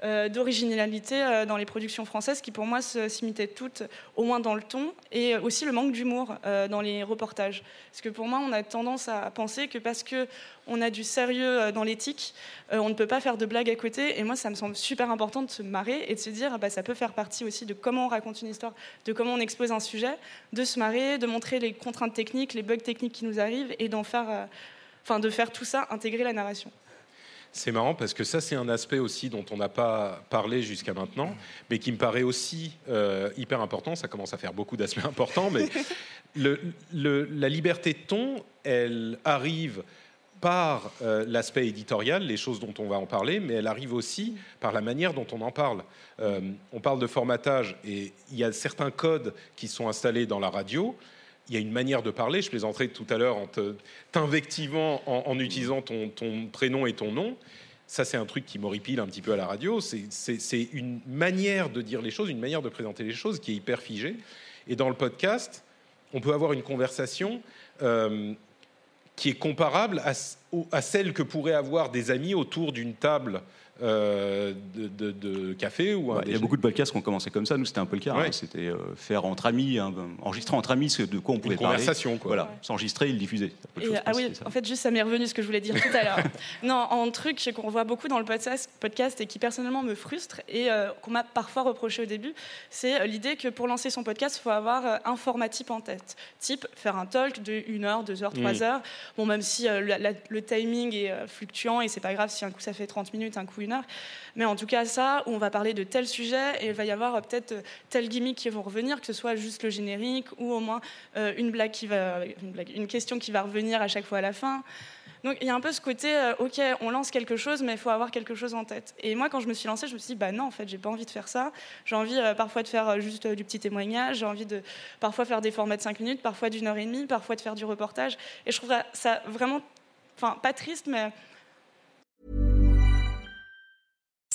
euh, d'originalité euh, dans les productions françaises qui, pour moi, s'imitaient toutes, au moins dans le ton, et aussi le manque d'humour euh, dans les reportages. Parce que pour moi, on a tendance à penser que parce que on a du sérieux dans l'éthique, on ne peut pas faire de blagues à côté. Et moi, ça me semble super important de se marrer et de se dire, ah bah, ça peut faire partie aussi de comment on raconte une histoire, de comment on expose un sujet, de se marrer, de montrer les contraintes techniques, les bugs techniques qui nous arrivent, et d'en faire, enfin, de faire tout ça intégrer la narration. C'est marrant parce que ça, c'est un aspect aussi dont on n'a pas parlé jusqu'à maintenant, mais qui me paraît aussi euh, hyper important. Ça commence à faire beaucoup d'aspects importants, mais le- le- la liberté de ton, elle arrive par euh, l'aspect éditorial, les choses dont on va en parler, mais elle arrive aussi par la manière dont on en parle. Euh, on parle de formatage et il y a certains codes qui sont installés dans la radio. Il y a une manière de parler. Je plaisanterai tout à l'heure en t'invectivant en, utilisant ton, prénom et ton nom. Ça, c'est un truc qui m'horripile un petit peu à la radio. C'est- une manière de dire les choses, une manière de présenter les choses qui est hyper figée. Et dans le podcast, on peut avoir une conversation euh, qui est comparable à, à celle que pourraient avoir des amis autour d'une table euh, de, de- de café ou un Ouais, il y a beaucoup de podcasts qui ont commencé comme ça. Nous, c'était un peu le cas. Ouais. hein. C'était euh, faire entre amis, hein, enregistrer entre amis ce de quoi on pouvait une parler. conversation. Quoi. Voilà, Ouais. s'enregistrer et le diffuser. Et, ah oui, en fait, juste ça m'est revenu ce que je voulais dire tout à l'heure. non, un truc qu'on voit beaucoup dans le podcast, podcast et qui personnellement me frustre et euh, qu'on m'a parfois reproché au début, c'est l'idée que pour lancer son podcast, il faut avoir un format type en tête. Type, faire un talk de 1 heure, 2 heures, 3 Mm. heures. Bon, même si euh, la- la- le timing est euh, fluctuant et c'est pas grave si un coup ça fait 30 minutes, un coup 1 heure. Mais en tout cas, ça, où on va parler de tel sujet et il va y avoir euh, peut-être euh, tel gimmick qui vont revenir, que ce soit juste le générique ou au moins euh, une blague qui va, une, question qui va revenir à chaque fois à la fin. Donc il y a un peu ce côté, ok, on lance quelque chose, mais il faut avoir quelque chose en tête. Et moi, quand je me suis lancée, je me suis dit, bah non, en fait, j'ai pas envie de faire ça. J'ai envie parfois de faire juste du petit témoignage, j'ai envie de parfois faire des formats de 5 minutes, parfois d'une heure et demie, parfois de faire du reportage. Et je trouve ça vraiment, enfin, pas triste, mais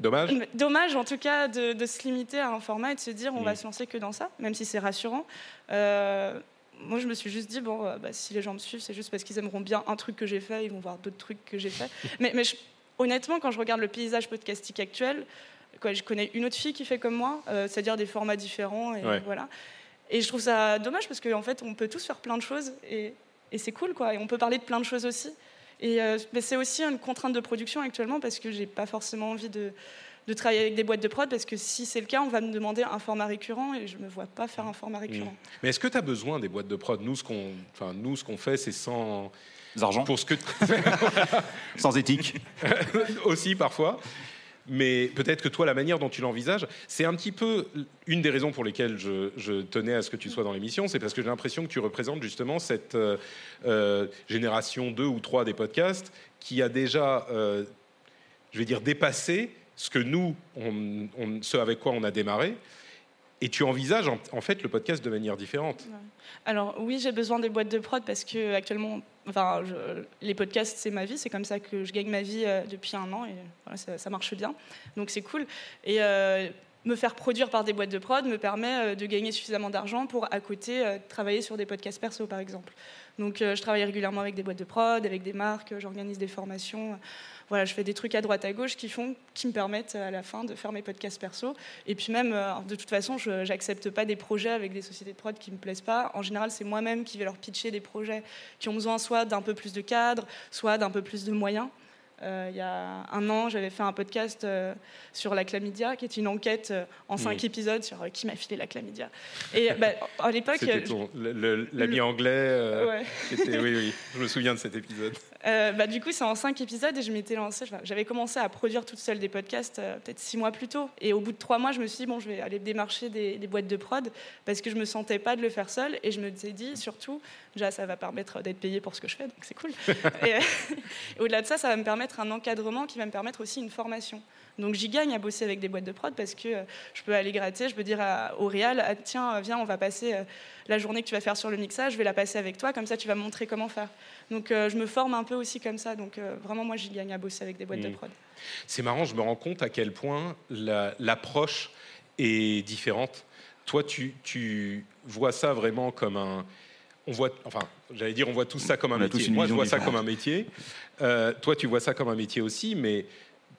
Dommage. Dommage, en tout cas, de, de se limiter à un format et de se dire on Mm. va se lancer que dans ça, même si c'est rassurant. Euh, moi, je me suis juste dit bon, euh, bah, si les gens me suivent, c'est juste parce qu'ils aimeront bien un truc que j'ai fait, ils vont voir d'autres trucs que j'ai fait. mais mais je- honnêtement, quand je regarde le paysage podcastique actuel, quoi, je connais une autre fille qui fait comme moi, euh, c'est-à-dire des formats différents et Ouais. voilà. Et je trouve ça dommage parce qu'en fait, on peut tous faire plein de choses et, et c'est cool, quoi. Et on peut parler de plein de choses aussi. Et euh, mais c'est aussi une contrainte de production actuellement parce que j'ai pas forcément envie de, de travailler avec des boîtes de prod parce que si c'est le cas, on va me demander un format récurrent et je me vois pas faire un format récurrent. Mais est-ce que tu as besoin des boîtes de prod? Nous, ce qu'on enfin, nous, ce qu'on fait, c'est sans. Argent. Pour ce que. Sans éthique. aussi parfois. Mais peut-être que toi, la manière dont tu l'envisages, c'est un petit peu une des raisons pour lesquelles je, tenais à ce que tu sois dans l'émission, c'est parce que j'ai l'impression que tu représentes justement cette euh, euh, génération 2 ou 3 des podcasts qui a déjà, euh, je vais dire, dépassé ce que nous, on, ce avec quoi on a démarré. Et tu envisages en, en fait le podcast de manière différente. Alors oui, j'ai besoin des boîtes de prod parce que actuellement, enfin, je- les podcasts c'est ma vie, c'est comme ça que je gagne ma vie euh, depuis un an et voilà, ça, ça marche bien, donc c'est cool. Et euh, me faire produire par des boîtes de prod me permet euh, de gagner suffisamment d'argent pour à côté euh, travailler sur des podcasts perso par exemple. Donc euh, je travaille régulièrement avec des boîtes de prod, avec des marques, j'organise des formations. Voilà, je fais des trucs à droite à gauche qui font, qui me permettent à la fin de faire mes podcasts perso. Et puis même, de toute façon, je n'accepte pas des projets avec des sociétés de prod qui me plaisent pas. En général, c'est moi-même qui vais leur pitcher des projets qui ont besoin soit d'un peu plus de cadre, soit d'un peu plus de moyens. Euh, il y a un an, j'avais fait un podcast euh, sur la chlamydia, qui est une enquête euh, en cinq Mm. épisodes sur qui m'a filé la chlamydia. Et bah, à l'époque, l'ami anglais. Ouais. était- oui, oui, je me souviens de cet épisode. Bah, du coup, c'est en cinq épisodes et je m'étais lancée. J'avais commencé à produire toute seule des podcasts peut-être six mois plus tôt. Et au bout de trois mois, je me suis dit, bon, je vais aller démarcher des, des boîtes de prod parce que je me sentais pas de le faire seule. Et je me suis dit, surtout, déjà, ça va permettre d'être payé pour ce que je fais, donc c'est cool. et au-delà de ça, ça va me permettre un encadrement qui va me permettre aussi une formation. Donc j'y gagne à bosser avec des boîtes de prod parce que euh, je peux aller gratter, je peux dire à- au réal, ah, tiens, euh, viens, on va passer euh, la journée que tu vas faire sur le mixage, je vais la passer avec toi, comme ça tu vas me montrer comment faire. Donc je me forme un peu aussi comme ça. Donc vraiment, moi, j'y gagne à bosser avec des boîtes de Mm. prod. C'est marrant, je me rends compte à quel point la- l'approche est différente. Toi, tu, tu vois ça vraiment comme un. On voit, enfin, j'allais dire, on voit tous ça comme un On métier. Moi, je vois ça comme un métier. Euh, toi, tu vois ça comme un métier aussi, mais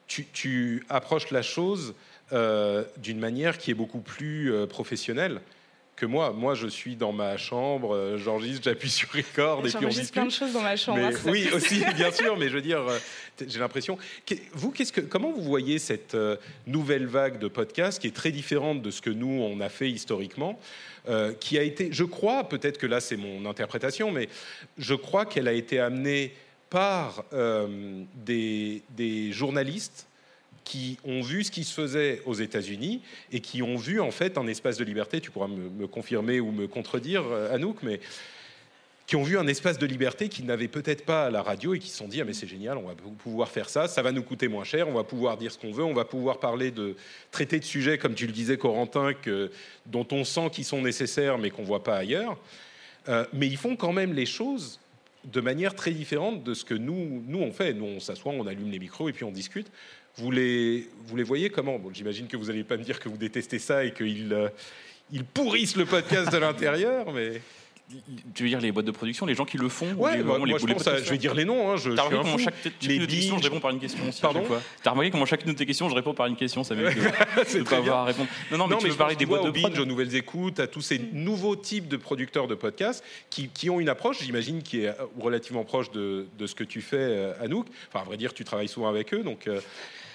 tu, tu approches la chose euh, d'une manière qui est beaucoup plus euh, professionnelle que moi. Moi, je suis dans ma chambre, euh, j'enregistre, j'appuie sur record et puis on J'enregistre plein de discute. choses dans ma chambre. Mais hein, oui, aussi, bien sûr, mais je veux dire, euh, j'ai l'impression. Vous, qu'est-ce que, comment vous voyez cette euh, nouvelle vague de podcasts qui est très différente de ce que nous, on a fait historiquement euh, qui a été, je crois, peut-être que là c'est mon interprétation, mais je crois qu'elle a été amenée par euh, des, des journalistes qui ont vu ce qui se faisait aux États-Unis et qui ont vu en fait un espace de liberté. Tu pourras me, me confirmer ou me contredire, euh, Anouk, mais qui ont vu un espace de liberté qu'ils n'avaient peut-être pas la radio et qui se sont dit ah mais c'est génial, on va pou- pouvoir faire ça, ça va nous coûter moins cher, on va pouvoir dire ce qu'on veut, on va pouvoir parler de traiter de sujets comme tu le disais Corentin dont on sent qu'ils sont nécessaires mais qu'on voit pas ailleurs. Euh, mais ils font quand même les choses de manière très différente de ce que nous nous on fait. Nous on s'assoit, on allume les micros et puis on discute. Vous les voyez comment? J'imagine que vous n'allez pas me dire que vous détestez ça et qu'ils euh, pourrissent le podcast de l'intérieur, mais Tu veux dire les boîtes de production, les gens qui le font ou Ouais, les- moi, vraiment les- je les pense à- je vais dire les noms. Hein, je, T'as remarqué comment fou. chaque, Les questions, je réponds par une question. Pardon. T'as remarqué comment chacune de tes questions, je réponds par une question, ça m'évite de, pas avoir à répondre. Non, non, mais tu je veux parler des tu boîtes de prod binge, aux nouvelles écoutes, à tous ces nouveaux types de producteurs de podcasts qui, qui ont une approche, j'imagine, qui est relativement proche de, de ce que tu fais, euh, Anouk. Enfin, à vrai dire, tu travailles souvent avec eux, donc euh,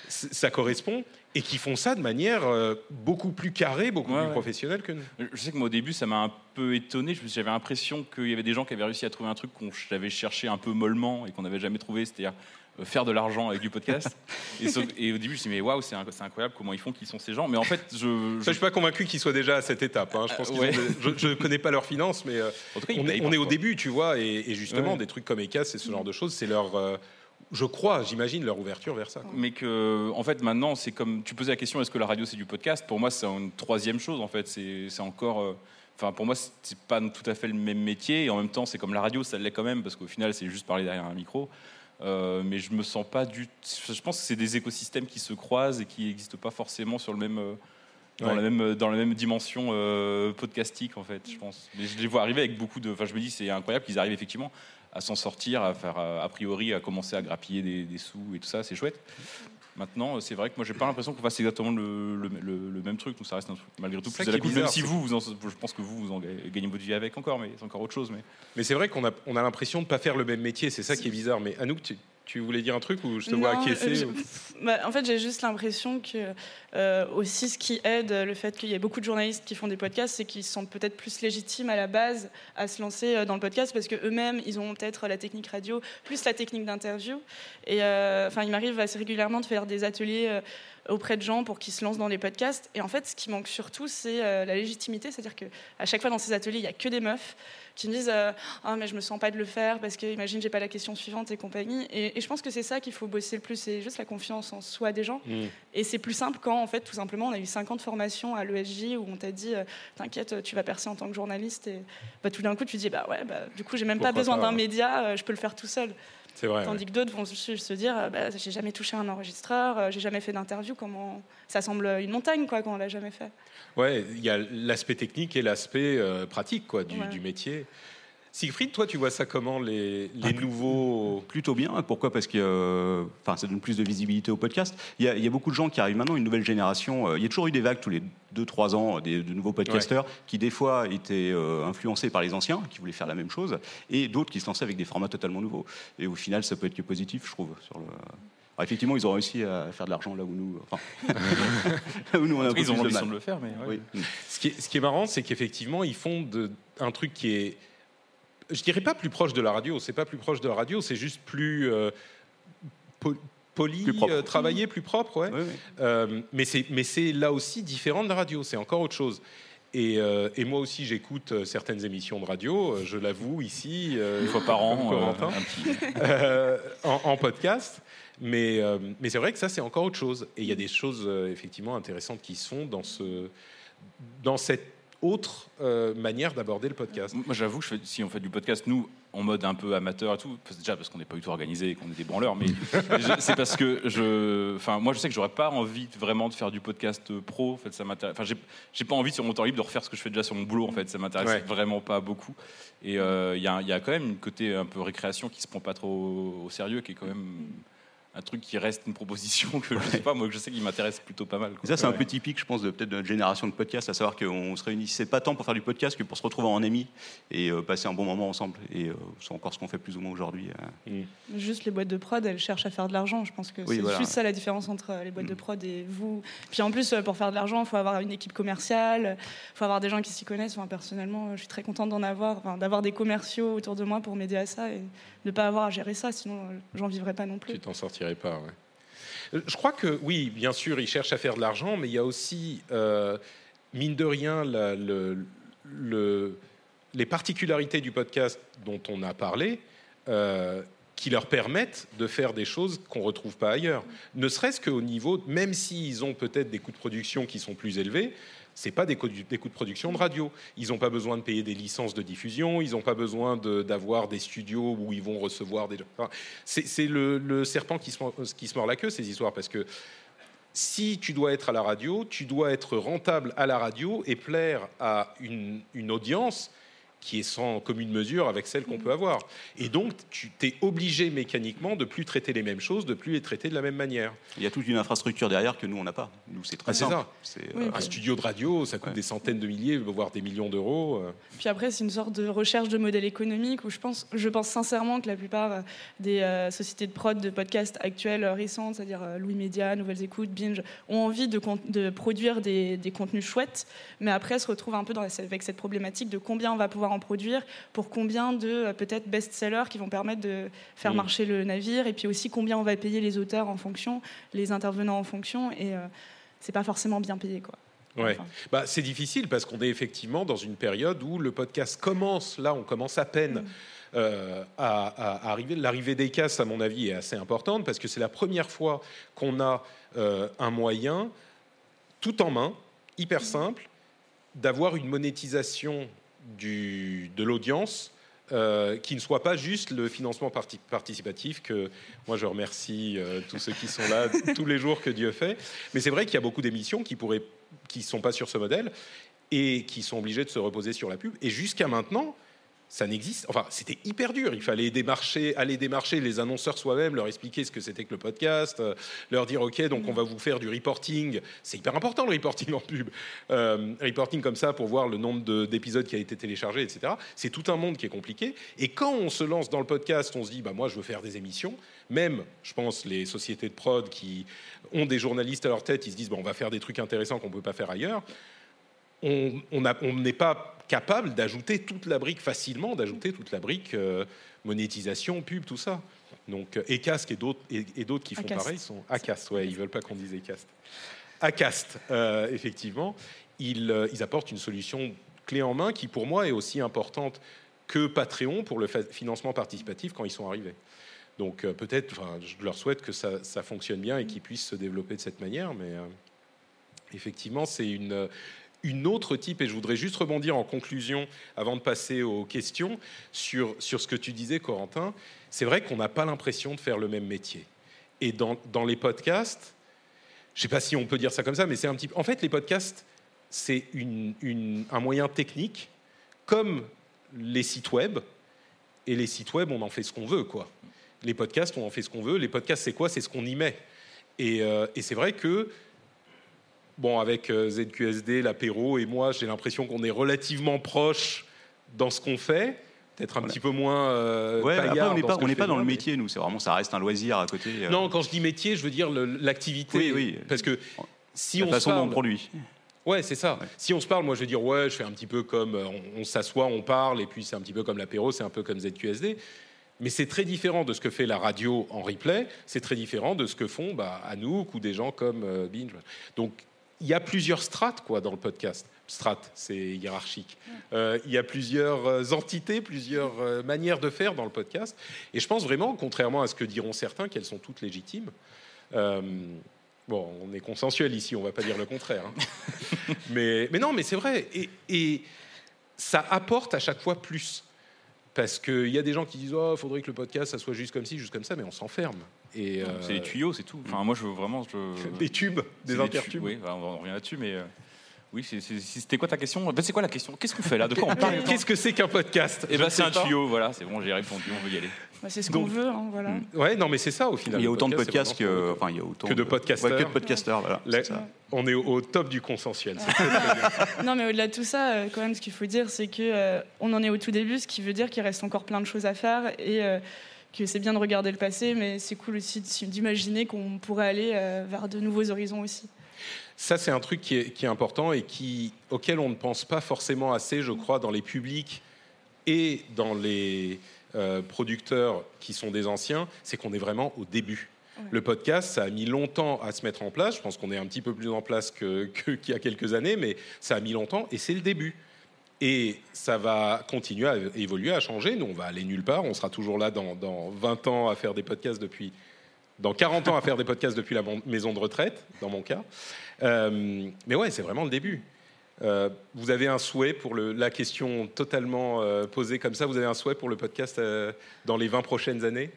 ça correspond. Et qui font ça de manière euh, beaucoup plus carrée, beaucoup Ouais, plus ouais. professionnelle que nous. Je sais que moi au début ça m'a un peu étonné. Je J'avais l'impression qu'il y avait des gens qui avaient réussi à trouver un truc qu'on avait cherché un peu mollement et qu'on n'avait jamais trouvé, c'est-à-dire euh, faire de l'argent avec du podcast. et, sauf- et au début je me suis dit mais waouh c'est inc- c'est incroyable comment ils font, qui sont ces gens. Mais en fait je, Ça, je- je suis pas convaincu qu'ils soient déjà à cette étape. hein. Je pense Euh, ouais. ont je, je connais pas leurs finances, mais en tout cas on est, payent on est au début, tu vois, et, et justement, Ouais. des trucs comme ECAS et ce genre de choses, c'est leur. euh, je crois, j'imagine, leur ouverture vers ça. quoi. Mais que, en fait, maintenant, c'est comme. Tu posais la question est-ce que la radio c'est du podcast? Pour moi, c'est une troisième chose, en fait. C'est encore. euh, Enfin, pour moi, c'est pas tout à fait le même métier. Et en même temps, c'est comme la radio, ça l'est quand même, parce qu'au final, c'est juste parler derrière un micro. Euh, mais je me sens pas du. Je pense que c'est des écosystèmes qui se croisent et qui n'existent pas forcément sur le même. euh, Dans, Ouais. la même, dans la même dimension euh, podcastique, en fait, je pense. Mais je les vois arriver avec beaucoup de. Enfin, je me dis, c'est incroyable qu'ils arrivent effectivement à s'en sortir, à faire, a priori, à commencer à grappiller des, des sous et tout ça, c'est chouette. Maintenant, euh, c'est vrai que moi, j'ai pas l'impression qu'on fasse exactement le, le- le- le même truc, donc ça reste un truc, malgré tout plus à la même si vous, vous en- je pense que vous, vous en gagnez votre vie avec encore, mais c'est encore autre chose. Mais Mais c'est vrai qu'on a, on a l'impression de ne pas faire le même métier, c'est ça qui est bizarre. Mais Anouk, tu, tu voulais dire un truc ou je te vois acquiescer euh, je- ou- pff, bah, En fait, j'ai juste l'impression que euh, aussi ce qui aide le fait qu'il y ait beaucoup de journalistes qui font des podcasts, c'est qu'ils se sentent peut-être plus légitimes à la base à se lancer euh, dans le podcast parce que eux-mêmes, ils ont peut-être la technique radio plus la technique d'interview. Et euh, il m'arrive assez régulièrement de faire des ateliers. euh, auprès de gens pour qu'ils se lancent dans les podcasts. Et en fait, ce qui manque surtout, c'est euh, la légitimité. C'est-à-dire qu'à chaque fois dans ces ateliers, il n'y a que des meufs qui me disent euh, Ah, mais je me sens pas de le faire parce que, imagine, j'ai pas la question suivante et compagnie. Et, et je pense que c'est ça qu'il faut bosser le plus, c'est juste la confiance en soi des gens. Mm. Et c'est plus simple quand, en fait, tout simplement, on a eu 50 formations à l'ESJ où on t'a dit euh, T'inquiète, tu vas percer en tant que journaliste. Et bah, tout d'un coup, tu dis Bah ouais, bah, du coup, j'ai même pas besoin d'un média, euh, je peux le faire tout seul. Vrai. Tandis ouais. que d'autres vont se dire euh, bah, J'ai jamais touché un enregistreur, euh, j'ai jamais fait d'interview, comment. Ça semble une montagne, quoi, quand on l'a jamais fait. Ouais, il y a l'aspect technique et l'aspect euh, pratique quoi, du, Ouais. du métier. Siegfried, toi, tu vois ça comment les, les nouveaux Plutôt bien. Pourquoi? Parce que euh, ça donne plus de visibilité au podcast. Il y, a, il y a beaucoup de gens qui arrivent maintenant, une nouvelle génération. Euh, il y a toujours eu des vagues tous les 2-3 ans, des, de nouveaux podcasteurs qui, des fois, étaient euh, influencés par les anciens, qui voulaient faire la même chose, et d'autres qui se lançaient avec des formats totalement nouveaux. Et au final, ça peut être que positif, je trouve. Sur le... Alors, effectivement, ils ont réussi à faire de l'argent là où nous, enfin, là où nous on a un peu ils ont de l'ambition de le faire, mais ouais. Oui. Ce qui est, ce qui est marrant, c'est qu'effectivement, ils font de, un truc qui est, je dirais pas plus proche de la radio. C'est pas plus proche de la radio, c'est juste plus euh, po- poli, Plus euh, travaillé, plus propre, ouais. Oui, oui. Euh, mais c'est mais c'est là aussi différent de la radio. C'est encore autre chose. Et, euh, et moi aussi, j'écoute certaines émissions de radio. Je l'avoue ici, Une fois par an, un petit- en, en podcast. Mais, euh, mais c'est vrai que ça, c'est encore autre chose. Et il y a des choses euh, effectivement intéressantes qui se font dans, ce, dans cette autre euh, manière d'aborder le podcast. Moi, j'avoue, que si on fait du podcast, nous, en mode un peu amateur et tout, déjà parce qu'on n'est pas du tout organisé et qu'on est des branleurs, mais c'est parce que je. Enfin, moi, je sais que j'aurais pas envie vraiment de faire du podcast euh, pro. En fait, ça m'intéresse. Enfin, j'ai- pas envie sur mon temps libre de refaire ce que je fais déjà sur mon boulot. En fait, ça m'intéresse Ouais. vraiment pas beaucoup. Et euh, il y, il y a quand même une côté un peu récréation qui se prend pas trop au sérieux, qui est quand même un truc qui reste une proposition que je sais pas, moi, que je sais qu'il m'intéresse plutôt pas mal. quoi. Et ça, c'est un Ouais. peu typique, je pense, de peut-être de notre génération de podcasts, à savoir qu'on se réunissait pas tant pour faire du podcast que pour se retrouver en amis et euh, passer un bon moment ensemble. Et euh, c'est encore ce qu'on fait plus ou moins aujourd'hui. euh. Juste les boîtes de prod, elles cherchent à faire de l'argent. Je pense que Oui, c'est voilà. juste ça la différence entre les boîtes Mm. de prod et vous. Puis en plus, pour faire de l'argent, il faut avoir une équipe commerciale, il faut avoir des gens qui s'y connaissent. Enfin, personnellement, je suis très contente d'en avoir, enfin, d'avoir des commerciaux autour de moi pour m'aider à ça et de ne pas avoir à gérer ça, sinon j'en vivrais pas non plus. Tu t'en Euh, Je crois que oui, bien sûr, ils cherchent à faire de l'argent, mais il y a aussi, euh, mine de rien, les particularités du podcast dont on a parlé. euh, qui leur permettent de faire des choses qu'on ne retrouve pas ailleurs. Ne serait-ce qu'au niveau, même s'ils ont peut-être des coûts de production qui sont plus élevés, c'est pas des coûts, de production de radio. Ils n'ont pas besoin de payer des licences de diffusion, ils n'ont pas besoin d'avoir des studios où ils vont recevoir des... c'est le, serpent qui se, mord, la queue, ces histoires, parce que si tu dois être à la radio, tu dois être rentable à la radio et plaire à une audience qui est sans commune mesure avec celle qu'on peut avoir. Et donc, tu es obligé mécaniquement de plus traiter les mêmes choses, de plus les traiter de la même manière. Il y a toute une infrastructure derrière que nous, on n'a pas. Nous, c'est très Ah, c'est simple. ça. Oui, euh, Un studio de radio, ça coûte Ouais. des centaines de milliers, voire des millions d'euros. euh. Puis après, c'est une sorte de recherche de modèle économique où je pense, je pense sincèrement que la plupart euh, des euh, sociétés de prod de podcasts actuelles, récentes, c'est-à-dire euh, Louis Média, Nouvelles Écoutes, Binge, ont envie de, con- de produire des, des contenus chouettes, mais après se retrouvent un peu dans la- avec cette problématique de combien on va pouvoir en produire, pour combien de euh, peut-être best-sellers qui vont permettre de faire Mm. marcher le navire, et puis aussi combien on va payer les auteurs en fonction, les intervenants en fonction, et euh, c'est pas forcément bien payé, quoi. Ouais. Enfin. Bah, c'est difficile parce qu'on est effectivement dans une période où le podcast commence, là on commence à peine Mm. euh, à, à arriver. L'arrivée des castes, à mon avis, est assez importante parce que c'est la première fois qu'on a euh, un moyen tout en main, hyper simple, d'avoir une monétisation de l'audience euh, qui ne soit pas juste le financement parti- participatif que moi je remercie euh, tous ceux qui sont là tous les jours que Dieu fait. Mais c'est vrai qu'il y a beaucoup d'émissions qui pourraient, qui sont pas sur ce modèle et qui sont obligées de se reposer sur la pub. Et jusqu'à maintenant, ça n'existe. Enfin, c'était hyper dur. Il fallait démarcher, aller démarcher les annonceurs soi-même, leur expliquer ce que c'était que le podcast, euh, leur dire OK, donc on va vous faire du reporting. C'est hyper important le reporting en pub. Euh, reporting comme ça pour voir le nombre de- d'épisodes qui a été téléchargé, etc. C'est tout un monde qui est compliqué. Et quand on se lance dans le podcast, on se dit bah moi je veux faire des émissions. Même, je pense, les sociétés de prod qui ont des journalistes à leur tête, ils se disent bah, on va faire des trucs intéressants qu'on peut pas faire ailleurs on n'est pas capable d'ajouter toute la brique facilement, d'ajouter toute la brique euh, monétisation, pub, tout ça. Donc, euh, Ecast et d'autres et, et d'autres qui font Acast. pareil sont Acast, ouais, ils veulent pas qu'on dise Ecast. Acast, euh, effectivement, ils, euh, ils apportent une solution clé en main qui, pour moi, est aussi importante que Patreon pour le financement participatif quand ils sont arrivés. Donc, euh, peut-être, enfin, je leur souhaite que ça, ça fonctionne bien et qu'ils puissent se développer de cette manière, mais euh, effectivement, c'est une, une autre type, et je voudrais juste rebondir en conclusion, avant de passer aux questions, sur, sur ce que tu disais, Corentin. C'est vrai qu'on n'a pas l'impression de faire le même métier. Et dans, dans les podcasts, je ne sais pas si on peut dire ça comme ça, mais c'est un petit. En fait, les podcasts, c'est une- un moyen technique, comme les sites web. Et les sites web, on en fait ce qu'on veut, quoi. Les podcasts, on en fait ce qu'on veut. Les podcasts, c'est quoi? C'est ce qu'on y met. Et, euh, et c'est vrai que Bon, avec euh, ZQSD, l'apéro et moi, j'ai l'impression qu'on est relativement proches dans ce qu'on fait. Peut-être un Voilà. petit peu moins. euh, Ouais, après, paillard on n'est pas, on dans le mais- métier, nous. C'est vraiment, ça reste un loisir à côté. euh, Non, quand je dis métier, je veux dire l'activité. Oui, oui. Parce que si la on façon se dont on parle, produit. Ouais, c'est ça. Si on se parle, moi je vais dire ouais, je fais un petit peu comme euh, on, on s'assoit, on parle, et puis c'est un petit peu comme l'apéro, c'est un peu comme ZQSD. Mais c'est très différent de ce que fait la radio en replay. C'est très différent de ce que font bah, Anouk ou des gens comme euh, Binge. Donc il y a plusieurs strates quoi dans le podcast. Strat, c'est hiérarchique. Euh, il y a plusieurs euh, entités, plusieurs euh, manières de faire dans le podcast. Et je pense vraiment, contrairement à ce que diront certains, qu'elles sont toutes légitimes. Euh, bon, on est consensuel ici, on va pas dire le contraire. hein. mais, mais non, mais c'est vrai. Et, et ça apporte à chaque fois plus. Parce qu'il y a des gens qui disent Oh, il faudrait que le podcast, ça soit juste comme ci, juste comme ça, mais on s'enferme. Et, euh, C'est les tuyaux, c'est tout. Enfin, moi, je veux vraiment. Je... Des tubes, des tu- intertubes. Oui, bah, on revient là-dessus, mais. euh, Oui, c'était quoi ta question? Ben, C'est quoi la question? Qu'est-ce qu'on fait là? De quoi on parle Qu'est-ce que c'est qu'un podcast? Eh ben, c'est un pas. tuyau, voilà, c'est bon, j'ai répondu, on veut y aller. Bah, c'est ce qu'on veut, hein, voilà. Mm. Ouais, non, mais c'est ça au final. Il y a autant de podcast, podcasts que, enfin, il y a autant Que de podcasteurs. Ouais, que de podcasteurs, voilà. Là, on est au, au top du consensuel. Non, mais au-delà de tout ça, euh, quand même, ce qu'il faut dire, c'est que euh, on en est au tout début, ce qui veut dire qu'il reste encore plein de choses à faire et euh, que c'est bien de regarder le passé, mais c'est cool aussi d'imaginer qu'on pourrait aller euh, vers de nouveaux horizons aussi. Ça, c'est un truc qui est, qui est important et qui, auquel on ne pense pas forcément assez, je crois, dans les publics et dans les euh, producteurs qui sont des anciens, c'est qu'on est vraiment au début. Ouais. Le podcast, ça a mis longtemps à se mettre en place. Je pense qu'on est un petit peu plus en place que- que- qu'il y a quelques années, mais ça a mis longtemps et c'est le début. Et ça va continuer à évoluer, à changer. Nous, on va aller nulle part. On sera toujours là dans, dans 20 ans à faire des podcasts depuis. Dans 40 ans à faire des podcasts depuis la maison de retraite, dans mon cas. Euh, mais ouais, c'est vraiment le début. Euh, vous avez un souhait pour le, la question totalement euh, posée comme ça Vous avez un souhait pour le podcast euh, dans les 20 prochaines années?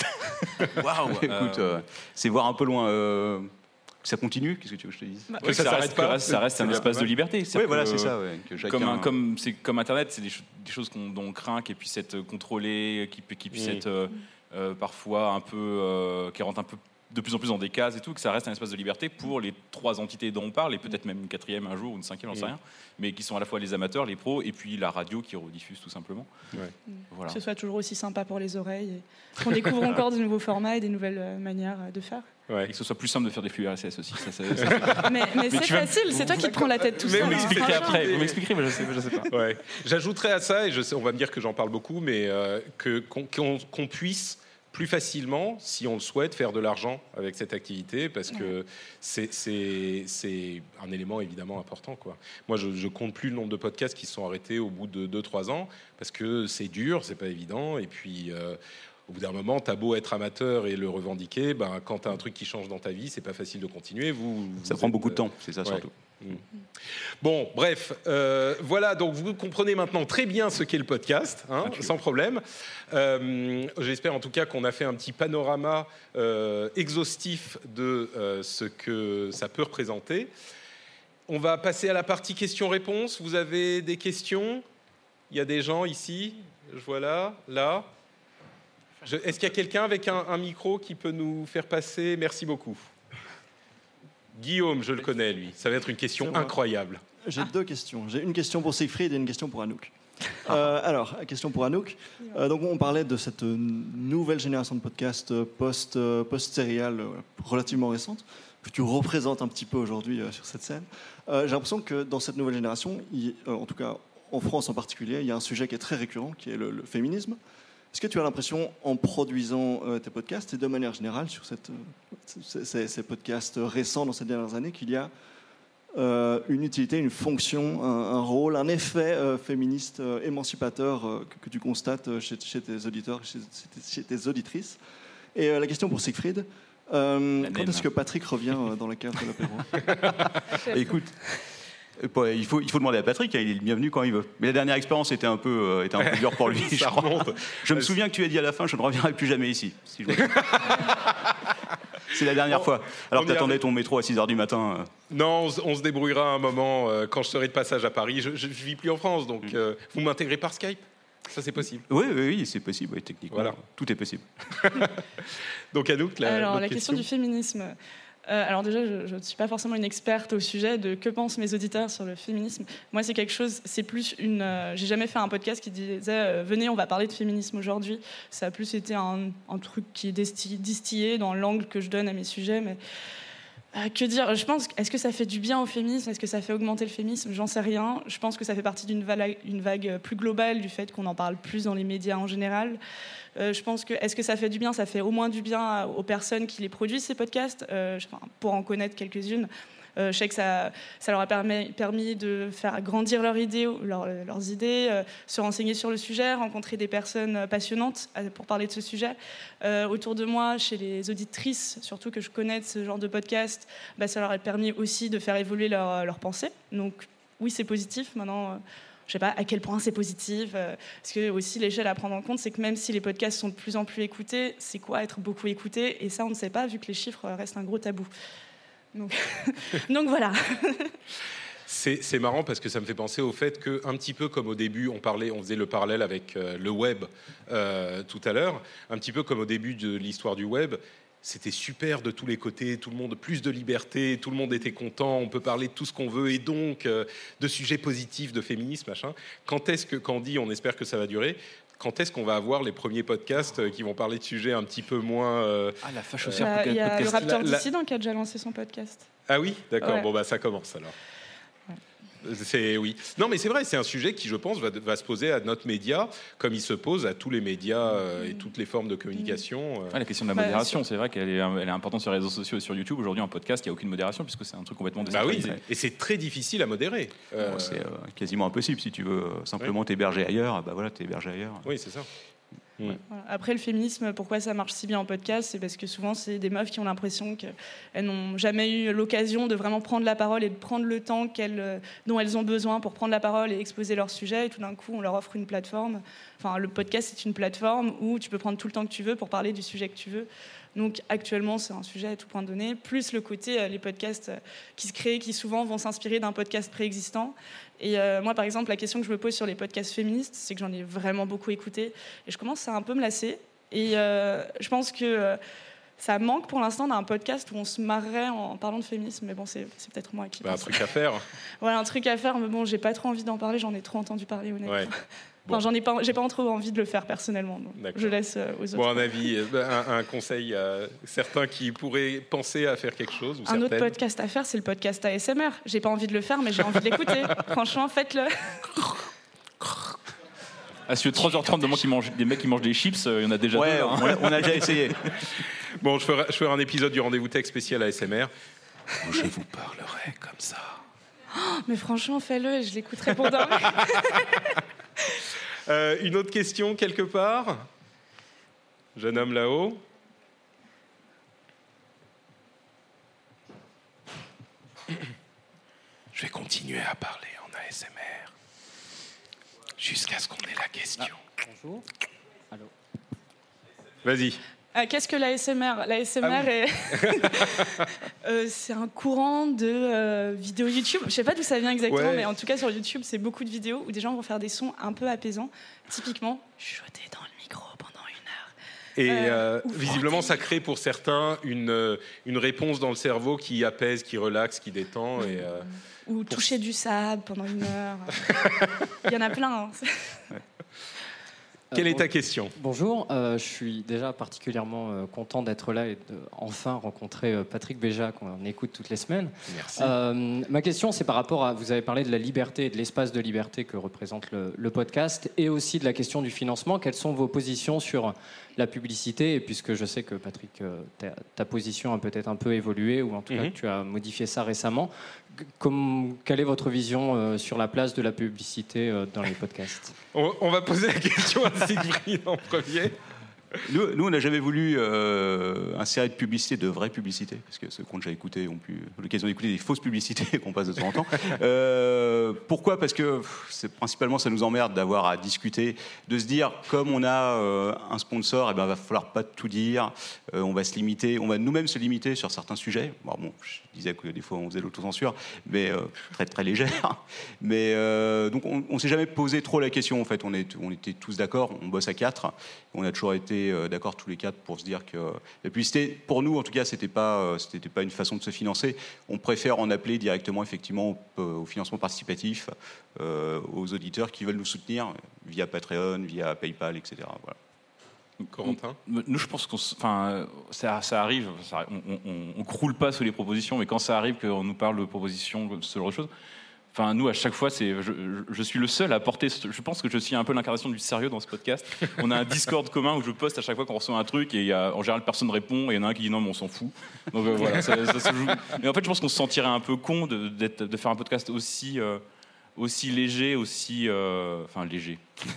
Waouh Écoute, euh, c'est voir un peu loin. Que ça continue Qu'est-ce que tu veux que je te dise Que ça ça, s'arrête reste, pas, que reste- ça reste un espace de liberté. Oui, voilà, c'est ça. ouais, que chacun- Comme, un- comme, c'est comme Internet, c'est des, cho- des choses qu'on, dont on craint qui puissent être contrôlées, qui, qui puissent être euh, euh, parfois un peu, euh, qui rentrent un peu de plus en plus dans des cases et tout, que ça reste un espace de liberté pour les trois entités dont on parle, et peut-être même une quatrième un jour ou une cinquième, j'en sais rien, mais qui sont à la fois les amateurs, les pros, et puis la radio qui rediffuse tout simplement. Ouais. Voilà. Que ce soit toujours aussi sympa pour les oreilles et qu'on découvre encore de nouveaux formats et des nouvelles euh, manières de faire. Ouais. Et que ce soit plus simple de faire des flux RSS aussi. Ça, ça- ça- Mais, mais c'est vas- facile, c'est toi qui te prends la tête tout Mais seul. vous hein, m'expliquerez après, vous m'expliquerez, mais je sais, je sais pas. Ouais. J'ajouterais à ça, et je sais, on va me dire que j'en parle beaucoup, mais euh, qu'on, puisse plus facilement, si on le souhaite, faire de l'argent avec cette activité, parce que c'est- un élément évidemment important. Quoi. Moi, je, je compte plus le nombre de podcasts qui se sont arrêtés au bout de 2-3 ans, parce que c'est dur, c'est pas évident, et puis euh, au bout d'un moment, t'as beau être amateur et le revendiquer, ben, quand t'as un truc qui change dans ta vie, c'est pas facile de continuer. Vous, Ça vous prend êtes, beaucoup de temps, c'est ça ouais. surtout. Mm. Bon, bref, euh, voilà, donc vous comprenez maintenant très bien ce qu'est le podcast, hein, sans problème. Euh, J'espère en tout cas qu'on a fait un petit panorama euh, exhaustif de ce que ça peut représenter. On va passer à la partie questions-réponses. Vous avez des questions? Il y a des gens ici, je vois là, là. Est-ce qu'il y a quelqu'un avec un, un micro qui peut nous faire passer? Merci beaucoup. Guillaume, je le connais, lui. Ça va être une question incroyable. J'ai deux questions. J'ai une question pour Siegfried et une question pour Anouk. Euh, alors, question pour Anouk. Euh, donc, on parlait de cette euh, nouvelle génération de podcasts post, euh, relativement récente, que tu représentes un petit peu aujourd'hui euh, sur cette scène. J'ai l'impression que dans cette nouvelle génération, il- en tout cas en France en particulier, il y a un sujet qui est très récurrent, qui est le, le féminisme. Est-ce que tu as l'impression, en produisant euh, tes podcasts, et de manière générale sur cette, euh, ces, podcasts récents dans ces dernières années, qu'il y a euh, une utilité, une fonction, un, un rôle, un effet euh, féministe euh, émancipateur euh, que, que tu constates chez, chez tes auditeurs, chez, chez tes auditrices? Et euh, la question pour Siegfried, euh, quand est-ce que Patrick revient euh, dans la cave de l'apéro? Écoute, il faut, il faut demander à Patrick, hein, il est le bienvenu quand il veut. Mais la dernière expérience était un peu, euh, était un peu dure pour lui, je Ça crois. remonte. Je me souviens que tu as dit à la fin, je ne reviendrai plus jamais ici. si C'est la dernière On- fois. Alors que t'attendais ton métro à 6h du matin. euh. Non, on, se- on se débrouillera un moment euh, quand je serai de passage à Paris. Je ne vis plus en France, donc Mm. euh, vous m'intégrez par Skype? Ça, c'est possible. Oui, oui, oui, c'est possible, oui, techniquement. Voilà. Tout est possible. Donc, Anouk, la, alors, la question du féminisme. Euh, alors déjà, je ne suis pas forcément une experte au sujet de que pensent mes auditeurs sur le féminisme. Moi, c'est quelque chose, c'est plus une... euh, J'ai jamais fait un podcast qui disait euh, venez, on va parler de féminisme aujourd'hui ». Ça a plus été un, un truc qui est distillé dans l'angle que je donne à mes sujets, mais... euh, que dire Je pense. Est-ce que ça fait du bien au féminisme Est-ce que ça fait augmenter le féminisme J'en sais rien. Je pense que ça fait partie d'une vague, vague plus globale du fait qu'on en parle plus dans les médias en général. Euh, je pense que est-ce que ça fait du bien Ça fait au moins du bien aux personnes qui les produisent ces podcasts, euh, pour en connaître quelques-unes. Euh, je sais que ça, leur a permis, de faire grandir leurs idées, leurs, idées euh, se renseigner sur le sujet, rencontrer des personnes euh, passionnantes pour parler de ce sujet. Autour de moi, chez les auditrices, surtout que je connais de ce genre de podcast, bah, ça leur a permis aussi de faire évoluer leur, leur pensée. Donc oui, c'est positif. Maintenant, je sais pas à quel point c'est positif. parce que aussi l'échelle à prendre en compte, c'est que même si les podcasts sont de plus en plus écoutés, c'est quoi être beaucoup écouté? Et ça, on ne sait pas vu que les chiffres restent un gros tabou. Donc, voilà. C'est marrant parce que ça me fait penser au fait que, un petit peu comme au début, on parlait, on faisait le parallèle avec euh, le web euh, tout à l'heure, un petit peu comme au début de l'histoire du web. C'était super de tous les côtés, tout le monde plus de liberté, tout le monde était content, on peut parler de tout ce qu'on veut et donc euh, de sujets positifs, de féminisme, machin. Quand est-ce que, quand on on espère que ça va durer, quand est-ce qu'on va avoir les premiers podcasts euh, qui vont parler de sujets un petit peu moins euh, Ah, la fâche Bah, aussi Il y a le Raptor La- la- Dissident qui a déjà lancé son podcast. Ah oui, d'accord. Ouais. Bon bah ça commence alors. C'est oui. Non mais c'est vrai, c'est un sujet qui je pense va, va se poser à notre média comme il se pose à tous les médias euh, et toutes les formes de communication. euh. La question de la Bah, modération, c'est vrai qu'elle est, elle est importante sur les réseaux sociaux et sur YouTube. Aujourd'hui, en podcast, il n'y a aucune modération puisque c'est un truc complètement Bah oui, et c'est très difficile à modérer. Euh, Bon, c'est euh, quasiment impossible si tu veux euh, simplement t'héberger ailleurs. Bah voilà, t'es hébergé ailleurs. oui, c'est ça. Voilà. Après, le féminisme, pourquoi ça marche si bien en podcast C'est parce que souvent, c'est des meufs qui ont l'impression qu'elles n'ont jamais eu l'occasion de vraiment prendre la parole et de prendre le temps euh, dont elles ont besoin pour prendre la parole et exposer leur sujet. Et tout d'un coup, on leur offre une plateforme. Enfin, le podcast, c'est une plateforme où tu peux prendre tout le temps que tu veux pour parler du sujet que tu veux. Donc, actuellement, c'est un sujet à tout point donné. Plus le côté, euh, les podcasts euh, qui se créent, qui souvent vont s'inspirer d'un podcast préexistant. Et euh, moi, par exemple, la question que je me pose sur les podcasts féministes, c'est que j'en ai vraiment beaucoup écouté. Et je commence à un peu me lasser. Et euh, je pense que ça manque pour l'instant d'un podcast où on se marrerait en parlant de féminisme. Mais bon, c'est peut-être moi qui Bah, un truc à faire. Voilà, un truc à faire. Mais bon, j'ai pas trop envie d'en parler. J'en ai trop entendu parler, honnêtement. Ouais. Bon. Enfin, j'en ai pas, j'ai pas trop envie de le faire personnellement. donc je laisse euh, aux autres. Bon, un avis, euh, un, un conseil à certains qui pourraient penser à faire quelque chose ou un autre podcast à faire, c'est le podcast ASMR. J'ai pas envie de le faire, mais j'ai envie de l'écouter. Franchement, faites-le. Ah, si 3h30 de moi qui mange, des mecs qui mangent des chips, euh, il y en a déjà Ouais, deux. hein. on, a, on a déjà essayé. Bon, je ferai, je ferai un épisode du rendez-vous tech spécial ASMR. où Je vous parlerai comme ça. Mais franchement, fais-le et je l'écouterai pour dormir. Euh, une autre question quelque part? Jeune homme là-haut Je vais continuer à parler en ASMR jusqu'à ce qu'on ait la question. Bonjour. Allô. Vas-y. Ah, Qu'est-ce que l'ASMR L'ASMR, est... Euh, c'est un courant de euh, vidéos YouTube. Je sais pas d'où ça vient exactement, Ouais. mais en tout cas sur YouTube, c'est beaucoup de vidéos où des gens vont faire des sons un peu apaisants. Typiquement, chuchoter dans le micro pendant une heure. Et Euh, euh, visiblement, ça crée pour certains une, euh, une réponse dans le cerveau qui apaise, qui relaxe, qui détend. Et, euh, Ou toucher du sable pendant une heure. Il y en a plein. hein. Quelle est ta question? Bonjour, euh, je suis déjà particulièrement euh, content d'être là et de enfin rencontrer euh, Patrick Béja qu'on écoute toutes les semaines. Merci. Ma question, c'est par rapport à, vous avez parlé de la liberté et de l'espace de liberté que représente le, le podcast et aussi de la question du financement. Quelles sont vos positions sur la publicité? Et puisque je sais que Patrick, ta, ta position a peut-être un peu évolué ou en tout cas Mhm. que tu as modifié ça récemment, quelle est votre vision euh, sur la place de la publicité euh, dans les podcasts? On, on va poser la question à Siegfried en premier. Nous, on n'a jamais voulu euh, insérer de publicité, de vraie publicité, parce que ceux qui ont déjà écouté ont pu l'occasion d'écouter des fausses publicités qu'on passe de temps en temps. Euh, pourquoi? Parce que principalement, ça nous emmerde d'avoir à discuter, de se dire, comme on a euh, un sponsor, il ben, va falloir pas tout dire, euh, on va se limiter, on va nous-mêmes se limiter sur certains sujets. Bon, je disais que des fois on faisait l'autocensure, mais très très légère. Mais donc on, on s'est jamais posé trop la question en fait. On, est, on était tous d'accord, on bosse à quatre. On a toujours été euh, d'accord tous les quatre pour se dire que la publicité, pour nous en tout cas, c'était pas, euh, c'était pas une façon de se financer. On préfère en appeler directement effectivement au, au financement participatif euh, aux auditeurs qui veulent nous soutenir via Patreon, via PayPal, etc. Voilà. Corentin? Nous, je pense qu'on, enfin, euh, ça, ça arrive. ça- on, on, on croule pas sous les propositions, mais quand ça arrive qu'on nous parle de propositions, ce genre de choses. Enfin, nous, à chaque fois, c'est, je, suis le seul à porter. Je pense que je suis un peu l'incarnation du sérieux dans ce podcast. On a un Discord commun où je poste à chaque fois qu'on reçoit un truc et il y a, en général personne répond et il y en a un qui dit non, mais on s'en fout. Donc euh, voilà, ça, ça se joue. Mais en fait, je pense qu'on se sentirait un peu con de faire un podcast aussi, euh, aussi léger, aussi, euh, enfin léger.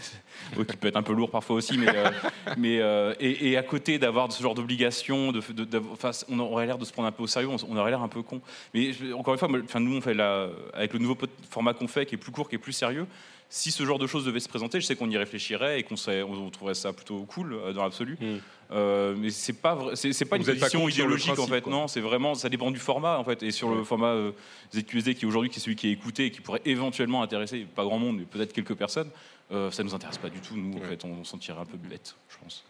Oui, qui peut être un peu lourd parfois aussi, mais, euh, mais euh, et, à côté d'avoir ce genre d'obligation, de, de- on aurait l'air de se prendre un peu au sérieux, on, aurait l'air un peu con. Mais encore une fois, enfin, nous on fait la, avec le nouveau format qu'on fait, qui est plus court, qui est plus sérieux. Si ce genre de choses devait se présenter, je sais qu'on y réfléchirait et qu'on on trouverait ça plutôt cool dans l'absolu. Mm. Euh, mais c'est pas c'est, pas une position idéologique en fait. quoi. Non, c'est vraiment ça dépend du format en fait. Et sur le format euh, ZQSD qui aujourd'hui qui est celui qui est écouté et qui pourrait éventuellement intéresser pas grand monde, mais peut-être quelques personnes, euh, ça nous intéresse pas du tout. Nous, en fait, on, s'en tirait un peu bête, je pense.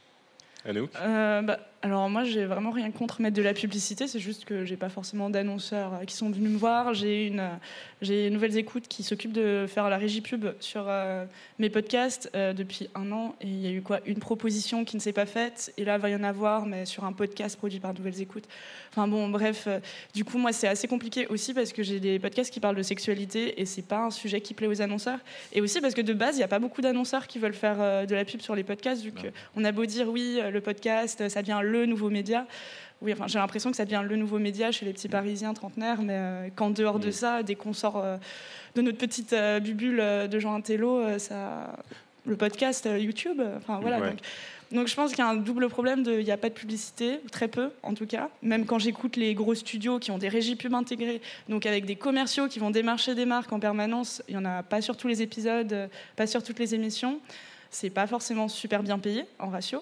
Anouk Euh, bah, alors moi j'ai vraiment rien contre mettre de la publicité, c'est juste que j'ai pas forcément d'annonceurs euh, qui sont venus me voir. J'ai une, euh, j'ai Nouvelles Écoutes qui s'occupe de faire la régie pub sur euh, mes podcasts euh, depuis un an. Et il y a eu quoi? Une proposition qui ne s'est pas faite. Et là il va y en avoir mais sur un podcast produit par Nouvelles Écoutes. Enfin bon bref, du coup moi c'est assez compliqué aussi parce que j'ai des podcasts qui parlent de sexualité et c'est pas un sujet qui plaît aux annonceurs. Et aussi parce que de base il n'y a pas beaucoup d'annonceurs qui veulent faire de la pub sur les podcasts vu que on a beau dire oui, le podcast, ça devient le nouveau média. Oui, enfin, j'ai l'impression que ça devient le nouveau média chez les petits Parisiens trentenaires, mais euh, qu'en dehors de ça, dès qu'on sort euh, de notre petite euh, bulle euh, de gens intello, ça, le podcast, YouTube, enfin voilà. Ouais. Donc, donc je pense qu'il y a un double problème de, il n'y a pas de publicité, ou très peu en tout cas. Même quand j'écoute les gros studios qui ont des régies pub intégrées, donc avec des commerciaux qui vont démarcher des marques en permanence, il y en a pas sur tous les épisodes, pas sur toutes les émissions. C'est pas forcément super bien payé en ratio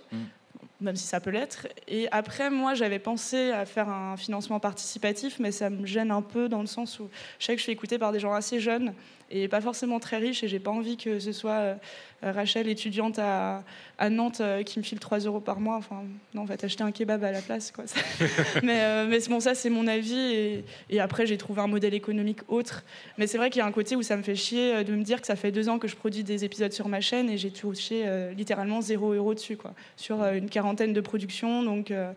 même si ça peut l'être. Et après, moi, j'avais pensé à faire un financement participatif, mais ça me gêne un peu dans le sens où je sais que je suis écoutée par des gens assez jeunes et pas forcément très riches, et j'ai pas envie que ce soit euh, Rachel, étudiante à, Nantes, euh, qui me file 3 euros par mois. Enfin, non, on va t'acheter un kebab à la place, quoi. mais euh, bon, ça, c'est mon avis, et, après, j'ai trouvé un modèle économique autre. Mais c'est vrai qu'il y a un côté où ça me fait chier euh, de me dire que ça fait deux ans que je produis des épisodes sur ma chaîne, et j'ai touché euh, littéralement 0 euros dessus, quoi, sur euh, une quarantaine de productions. Donc, euh,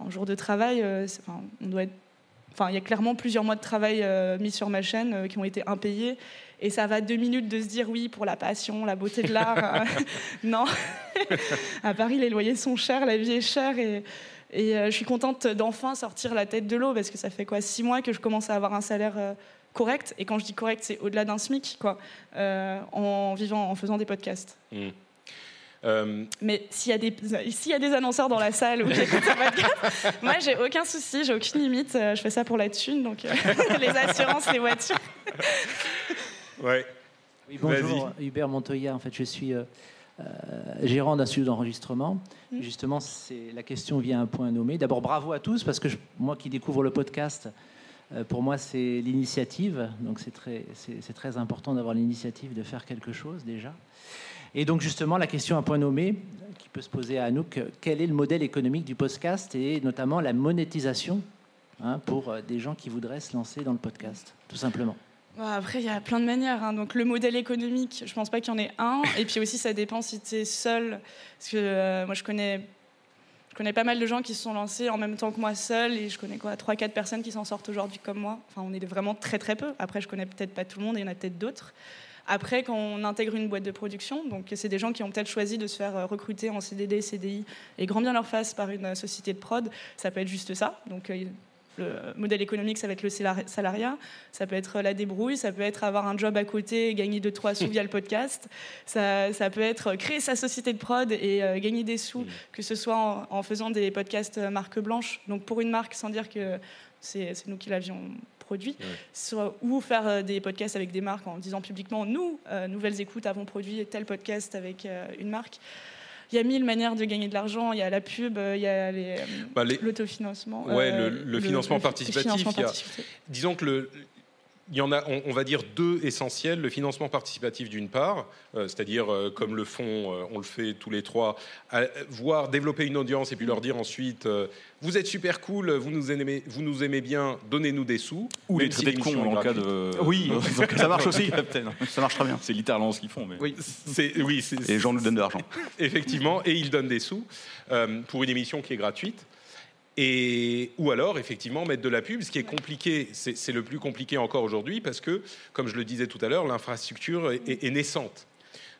en jour de travail, euh, enfin, il y a clairement plusieurs mois de travail euh, mis sur ma chaîne euh, qui ont été impayés. Et ça va deux minutes de se dire oui pour la passion, la beauté de l'art. non. à Paris, les loyers sont chers, la vie est chère. Et, et je suis contente d'enfin sortir la tête de l'eau parce que ça fait quoi six mois que je commence à avoir un salaire correct? Et quand je dis correct, c'est au-delà d'un SMIC, quoi, en vivant, en faisant des podcasts. Mmh. Euh, Mais s'il y, a des, s'il y a des annonceurs dans la salle ou podcast, moi j'ai aucun souci, j'ai aucune limite. Euh, je fais ça pour la thune, donc euh, les assurances, les voitures. Ouais. Oui, bonjour, Hubert Montoya. En fait, je suis gérant d'un studio d'enregistrement. Mm. Justement, c'est, la question vient à un point nommé. D'abord, bravo à tous, parce que moi qui découvre le podcast, pour moi, c'est l'initiative. Donc, c'est très, c'est, c'est très important d'avoir l'initiative de faire quelque chose déjà. Et donc justement, la question à point nommé qui peut se poser à Anouk, quel est le modèle économique du podcast et notamment la monétisation hein, pour euh, des gens qui voudraient se lancer dans le podcast, tout simplement après, il y a plein de manières. Hein. Donc, le modèle économique, je pense pas qu'il y en ait un. Et puis aussi, ça dépend si tu es seul. Parce que euh, moi, je connais, je connais pas mal de gens qui se sont lancés en même temps que moi seul. Et je connais quoi 3-4 personnes qui s'en sortent aujourd'hui comme moi. Enfin, on est vraiment très très peu. Après, je connais peut-être pas tout le monde il y en a peut-être d'autres. Après, quand on intègre une boîte de production, donc c'est des gens qui ont peut-être choisi de se faire euh, recruter en CDD, CDI et grand bien leur face par une euh, société de prod, ça peut être juste ça. Donc le modèle économique, ça va être le salariat, ça peut être la débrouille, ça peut être avoir un job à côté et gagner 2-3 sous via le podcast, ça, ça, peut être créer sa société de prod et gagner des sous, que ce soit en, en, faisant des podcasts marque blanche. Donc pour une marque, sans dire que c'est nous qui l'avions produit, soit, ou faire euh, des podcasts avec des marques en disant publiquement nous, euh, Nouvelles Écoutes, avons produit tel podcast avec euh, une marque. Il y a mille manières de gagner de l'argent. Il y a la pub, il y a bah, l'autofinancement. ouais, le, financement participatif. disons que le, il y en a, on, va dire, deux essentiels. Le financement participatif d'une part, euh, c'est-à-dire euh, comme le font, euh, on le fait tous les trois, voir développer une audience et puis leur dire ensuite, vous êtes super cool, vous nous aimez, vous nous aimez bien, donnez-nous des sous. Ou les traiter de cons en cas de... Oui, ça marche aussi, ça marche très bien. C'est littéralement ce qu'ils font. Mais... Oui, c'est, oui, et les gens nous donnent de l'argent. Effectivement, et ils donnent des sous pour une émission qui est gratuite. Et, ou alors, effectivement, mettre de la pub, ce qui est compliqué, c'est le plus compliqué encore aujourd'hui, parce que, comme je le disais tout à l'heure, l'infrastructure est, naissante.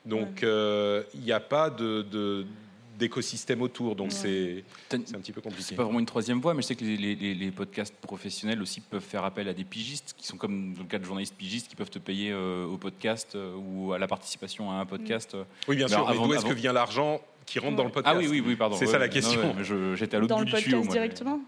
Donc, euh, il n'y a pas de, d'écosystème autour, donc c'est un petit peu compliqué. C'est pas vraiment une troisième voie, mais je sais que les, podcasts professionnels aussi peuvent faire appel à des pigistes, qui sont comme dans le cas de journalistes pigistes, qui peuvent te payer euh, au podcast euh, ou à la participation à un podcast. Oui, bien sûr, mais d'où est-ce que vient l'argent? Qui rentrent dans le podcast. Ah oui, oui, oui pardon. C'est ça la question. J'étais à l'autre bout du tuyau. Dans le podcast directement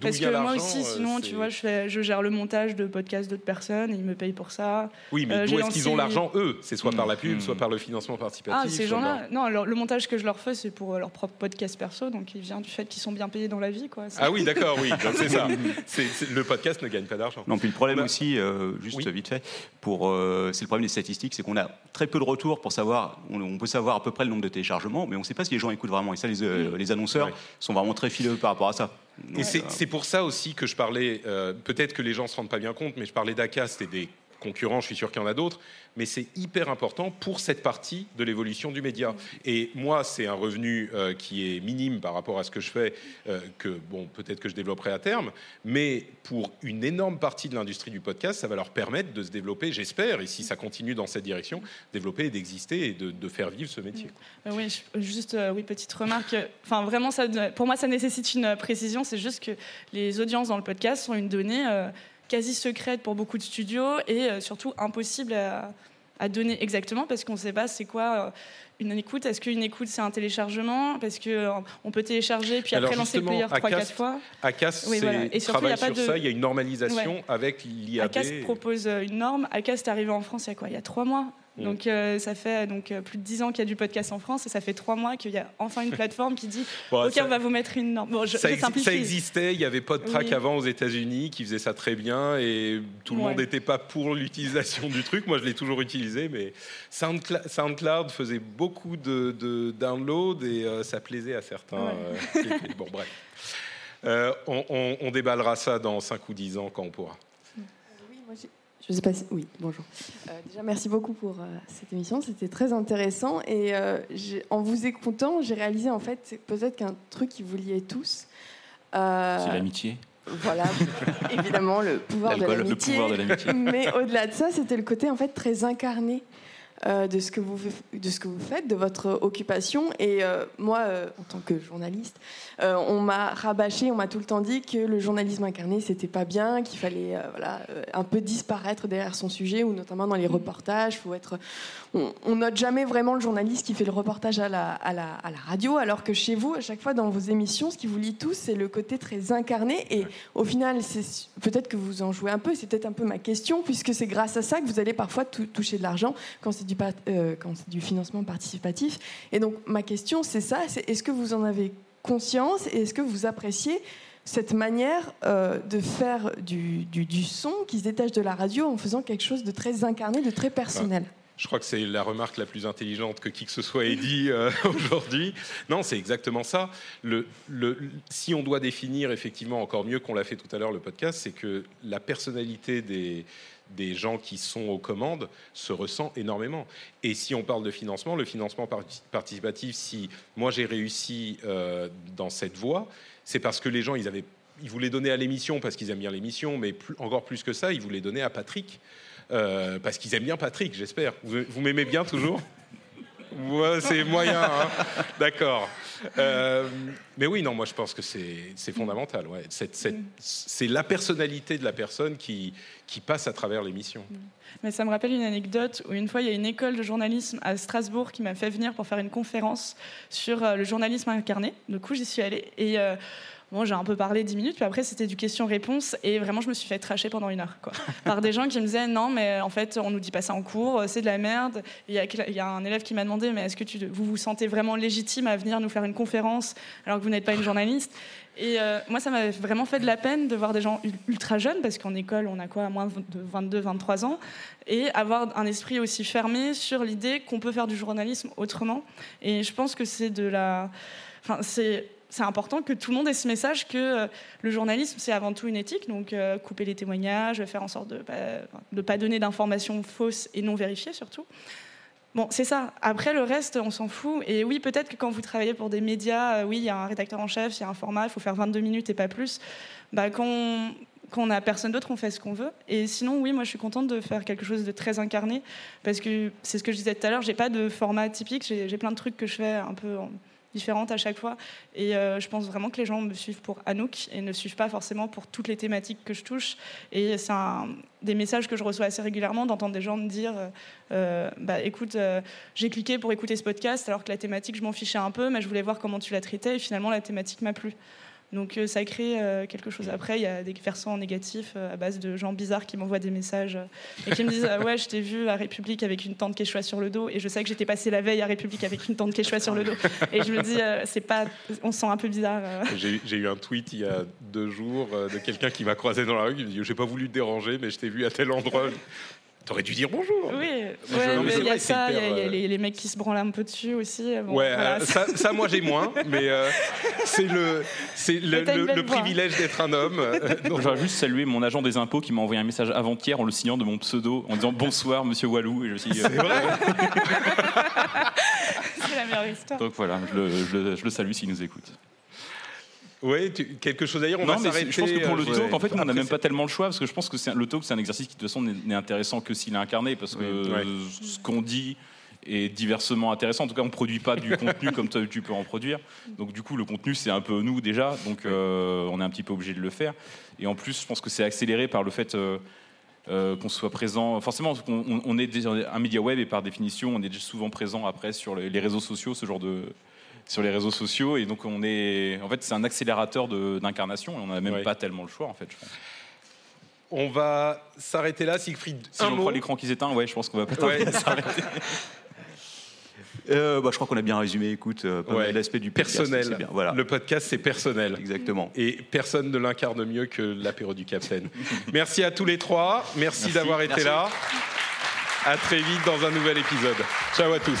Parce que moi aussi, euh, sinon, tu vois, je, fais, je gère le montage de podcasts d'autres personnes et ils me payent pour ça. Oui, mais euh, d'où est-ce qu'ils ont l'argent, eux? C'est soit par la pub, hmm. soit par le financement participatif. Ah, ces gens-là Non, le montage que je leur fais, c'est pour euh, leur propre podcast perso, donc il vient du fait qu'ils sont bien payés dans la vie. Quoi. Ah oui, d'accord, oui, c'est ça. le podcast ne gagne pas d'argent. Non, puis le problème aussi, juste vite fait, pour, c'est le problème des statistiques, c'est qu'on a très peu de retours pour savoir, on, peut savoir à peu près le nombre de téléchargements, mais on ne sait pas si les gens écoutent vraiment. Ça, les, euh, les annonceurs sont vraiment très fileux par rapport à ça. et euh, c'est pour ça aussi que je parlais, euh, peut-être que les gens ne se rendent pas bien compte, mais je parlais d'ACAST et des concurrents, je suis sûr qu'il y en a d'autres, mais c'est hyper important pour cette partie de l'évolution du média. Et moi, c'est un revenu euh, qui est minime par rapport à ce que je fais, euh, que bon, peut-être que je développerai à terme, mais pour une énorme partie de l'industrie du podcast, ça va leur permettre de se développer, j'espère, et si ça continue dans cette direction, développer et d'exister et de, faire vivre ce métier. Euh, oui, juste oui, petite remarque. Enfin, vraiment, pour moi, ça nécessite une précision. C'est juste que les audiences dans le podcast sont une donnée quasi secrète pour beaucoup de studios et euh, surtout impossible à, donner exactement parce qu'on ne sait pas c'est quoi euh, une écoute. Est-ce qu'une écoute c'est un téléchargement? Parce que euh, on peut télécharger puis après lancer le player trois quatre fois. Acast oui, et travaille sur ça. Il y a une normalisation avec l'IAB. Acast propose une norme. Acast est arrivé en France il y a quoi? Il y a trois mois. Mm. Donc euh, ça fait donc euh, plus de 10 ans qu'il y a du podcast en France et ça fait trois mois qu'il y a enfin une plateforme qui dit ok on va vous mettre une norme. Bon, je, ça, ça, existait, il y avait PodTrack avant aux États-Unis qui faisait ça très bien et tout le monde n'était pas pour l'utilisation du truc. Moi je l'ai toujours utilisé, mais SoundCloud, faisait beaucoup de, downloads et euh, ça plaisait à certains. bon bref, on, on, déballera ça dans 5 ou 10 ans quand on pourra. Je sais pas Oui, bonjour. Euh, déjà, merci beaucoup pour euh, cette émission. C'était très intéressant. Et euh, en vous écoutant, j'ai réalisé en fait peut-être qu'un truc qui vous liait tous. C'est l'amitié Voilà, évidemment, le pouvoir de l'amitié. Mais au-delà de ça, c'était le côté en fait très incarné euh, de, ce que vous, de ce que vous faites, de votre occupation. Et euh, moi, euh, en tant que journaliste, on m'a rabâché, on m'a tout le temps dit que le journalisme incarné, c'était pas bien, qu'il fallait voilà, un peu disparaître derrière son sujet, ou notamment dans les reportages. Faut être, on, on, note jamais vraiment le journaliste qui fait le reportage à la, à, la, à la, radio, alors que chez vous, à chaque fois dans vos émissions, ce qui vous lie tous, c'est le côté très incarné. Et au final, c'est peut-être que vous en jouez un peu, c'est peut-être un peu ma question, puisque c'est grâce à ça que vous allez parfois toucher de l'argent quand c'est du, euh, du financement participatif. Et donc ma question, c'est ça, c'est est-ce que vous en avez conscience et est-ce que vous appréciez cette manière euh, de faire du, du, son qui se détache de la radio en faisant quelque chose de très incarné, de très personnel? Je crois que c'est la remarque la plus intelligente que qui que ce soit ait dit euh, aujourd'hui. Non, c'est exactement ça. Le, le, si on doit définir effectivement encore mieux qu'on l'a fait tout à l'heure le podcast, c'est que la personnalité des, des gens qui sont aux commandes se ressent énormément. Et si on parle de financement, le financement participatif, si moi j'ai réussi euh, dans cette voie, c'est parce que les gens, ils, avaient, ils voulaient donner à l'émission parce qu'ils aiment bien l'émission, mais encore plus que ça, ils voulaient donner à Patrick. Euh, parce qu'ils aiment bien Patrick, j'espère. vous m'aimez bien toujours? C'est moyen, hein. d'accord. Euh, mais oui, non, moi je pense que c'est fondamental. C'est la personnalité de la personne qui, passe à travers l'émission. Mais ça me rappelle une anecdote où une fois il y a une école de journalisme à Strasbourg qui m'a fait venir pour faire une conférence sur euh, le journalisme incarné. Du coup, j'y suis allée et euh, Bon, j'ai un peu parlé 10 minutes, puis après c'était du question-réponse, et vraiment je me suis fait tracher pendant une heure, quoi, par des gens qui me disaient non, mais en fait on nous dit pas ça en cours, c'est de la merde. Il y, a un élève qui m'a demandé, mais est-ce que tu, vous vous sentez vraiment légitime à venir nous faire une conférence alors que vous n'êtes pas une journaliste? Et euh, moi ça m'avait vraiment fait de la peine de voir des gens ultra jeunes, parce qu'en école on a quoi, moins de 22, 23 ans, et avoir un esprit aussi fermé sur l'idée qu'on peut faire du journalisme autrement. Et je pense que c'est de la, enfin c'est c'est important que tout le monde ait ce message que euh, le journalisme, c'est avant tout une éthique, donc euh, couper les témoignages, faire en sorte de ne pas donner d'informations fausses et non vérifiées surtout. Bon, c'est ça. Après, le reste, on s'en fout. Et oui, peut-être que quand vous travaillez pour des médias, euh, oui, il y a un rédacteur en chef, il y a un format, il faut faire 22 minutes et pas plus. Bah, quand, quand on n'a personne d'autre, on fait ce qu'on veut. Et sinon, oui, moi, je suis contente de faire quelque chose de très incarné, parce que c'est ce que je disais tout à l'heure, j'ai pas de format typique, j'ai plein de trucs que je fais un peu différentes à chaque fois. Et euh, je pense vraiment que les gens me suivent pour Anouk et ne suivent pas forcément pour toutes les thématiques que je touche. Et c'est des messages que je reçois assez régulièrement d'entendre des gens me dire euh, euh, bah, écoute, j'ai cliqué pour écouter ce podcast alors que la thématique, je m'en fichais un peu, mais je voulais voir comment tu la traitais et finalement la thématique m'a plu. Donc euh, ça crée euh, quelque chose. Après, il y a des versants négatifs euh, à base de gens bizarres qui m'envoient des messages et qui me disent Ouais, je t'ai vu à République avec une tente quechua sur le dos et je sais que j'étais passé la veille à République avec une tente quechua sur le dos. Et je me dis c'est pas, On se sent un peu bizarre. J'ai eu un tweet il y a deux jours de quelqu'un qui m'a croisé dans la rue qui me dit J'ai pas voulu te déranger, mais je t'ai vu à tel endroit. T'aurais dû dire bonjour. Oui, mais il y a ça, il y, a, les, mecs qui se branlent un peu dessus aussi. ouais, euh, ça, moi j'ai moins, mais euh, c'est le, c'est le, privilège d'être un homme. Donc... J'aurais juste saluer mon agent des impôts qui m'a envoyé un message avant-hier en le signant de mon pseudo en disant bonsoir Monsieur Walou. Et je c'est vrai. c'est la meilleure histoire. Donc voilà, je le, je le salue s'il nous écoute. Oui, quelque chose dire. On va s'arrêter. Je pense que pour le euh, talk, en fait, on n'a même pas tellement le choix parce que je pense que le talk, c'est un exercice qui de toute façon n'est intéressant que s'il est incarné parce que ce qu'on dit est diversement intéressant. En tout cas, on ne produit pas du contenu comme tu peux en produire. Donc, du coup, le contenu, c'est un peu nous déjà. Donc, euh, on est un petit peu obligé de le faire. Et en plus, je pense que c'est accéléré par le fait euh, qu'on soit présent. Forcément, on, est un média web et par définition, on est souvent présent après sur les réseaux sociaux, ce genre de, sur les réseaux sociaux. Et donc, on est, en fait, c'est un accélérateur d'incarnation et on n'a même pas tellement le choix, en fait. On va s'arrêter là, Siegfried. Si on croit l'écran qui s'éteint, ouais, je pense qu'on va peut-être s'arrêter. Euh, bah, je crois qu'on a bien résumé, écoute, euh, l'aspect du personnel. Bien, voilà. Le podcast, c'est personnel. Exactement. Et personne ne l'incarne mieux que l'apéro du Capitaine. Merci à tous les trois. Merci, d'avoir été là. À très vite dans un nouvel épisode. Ciao à tous.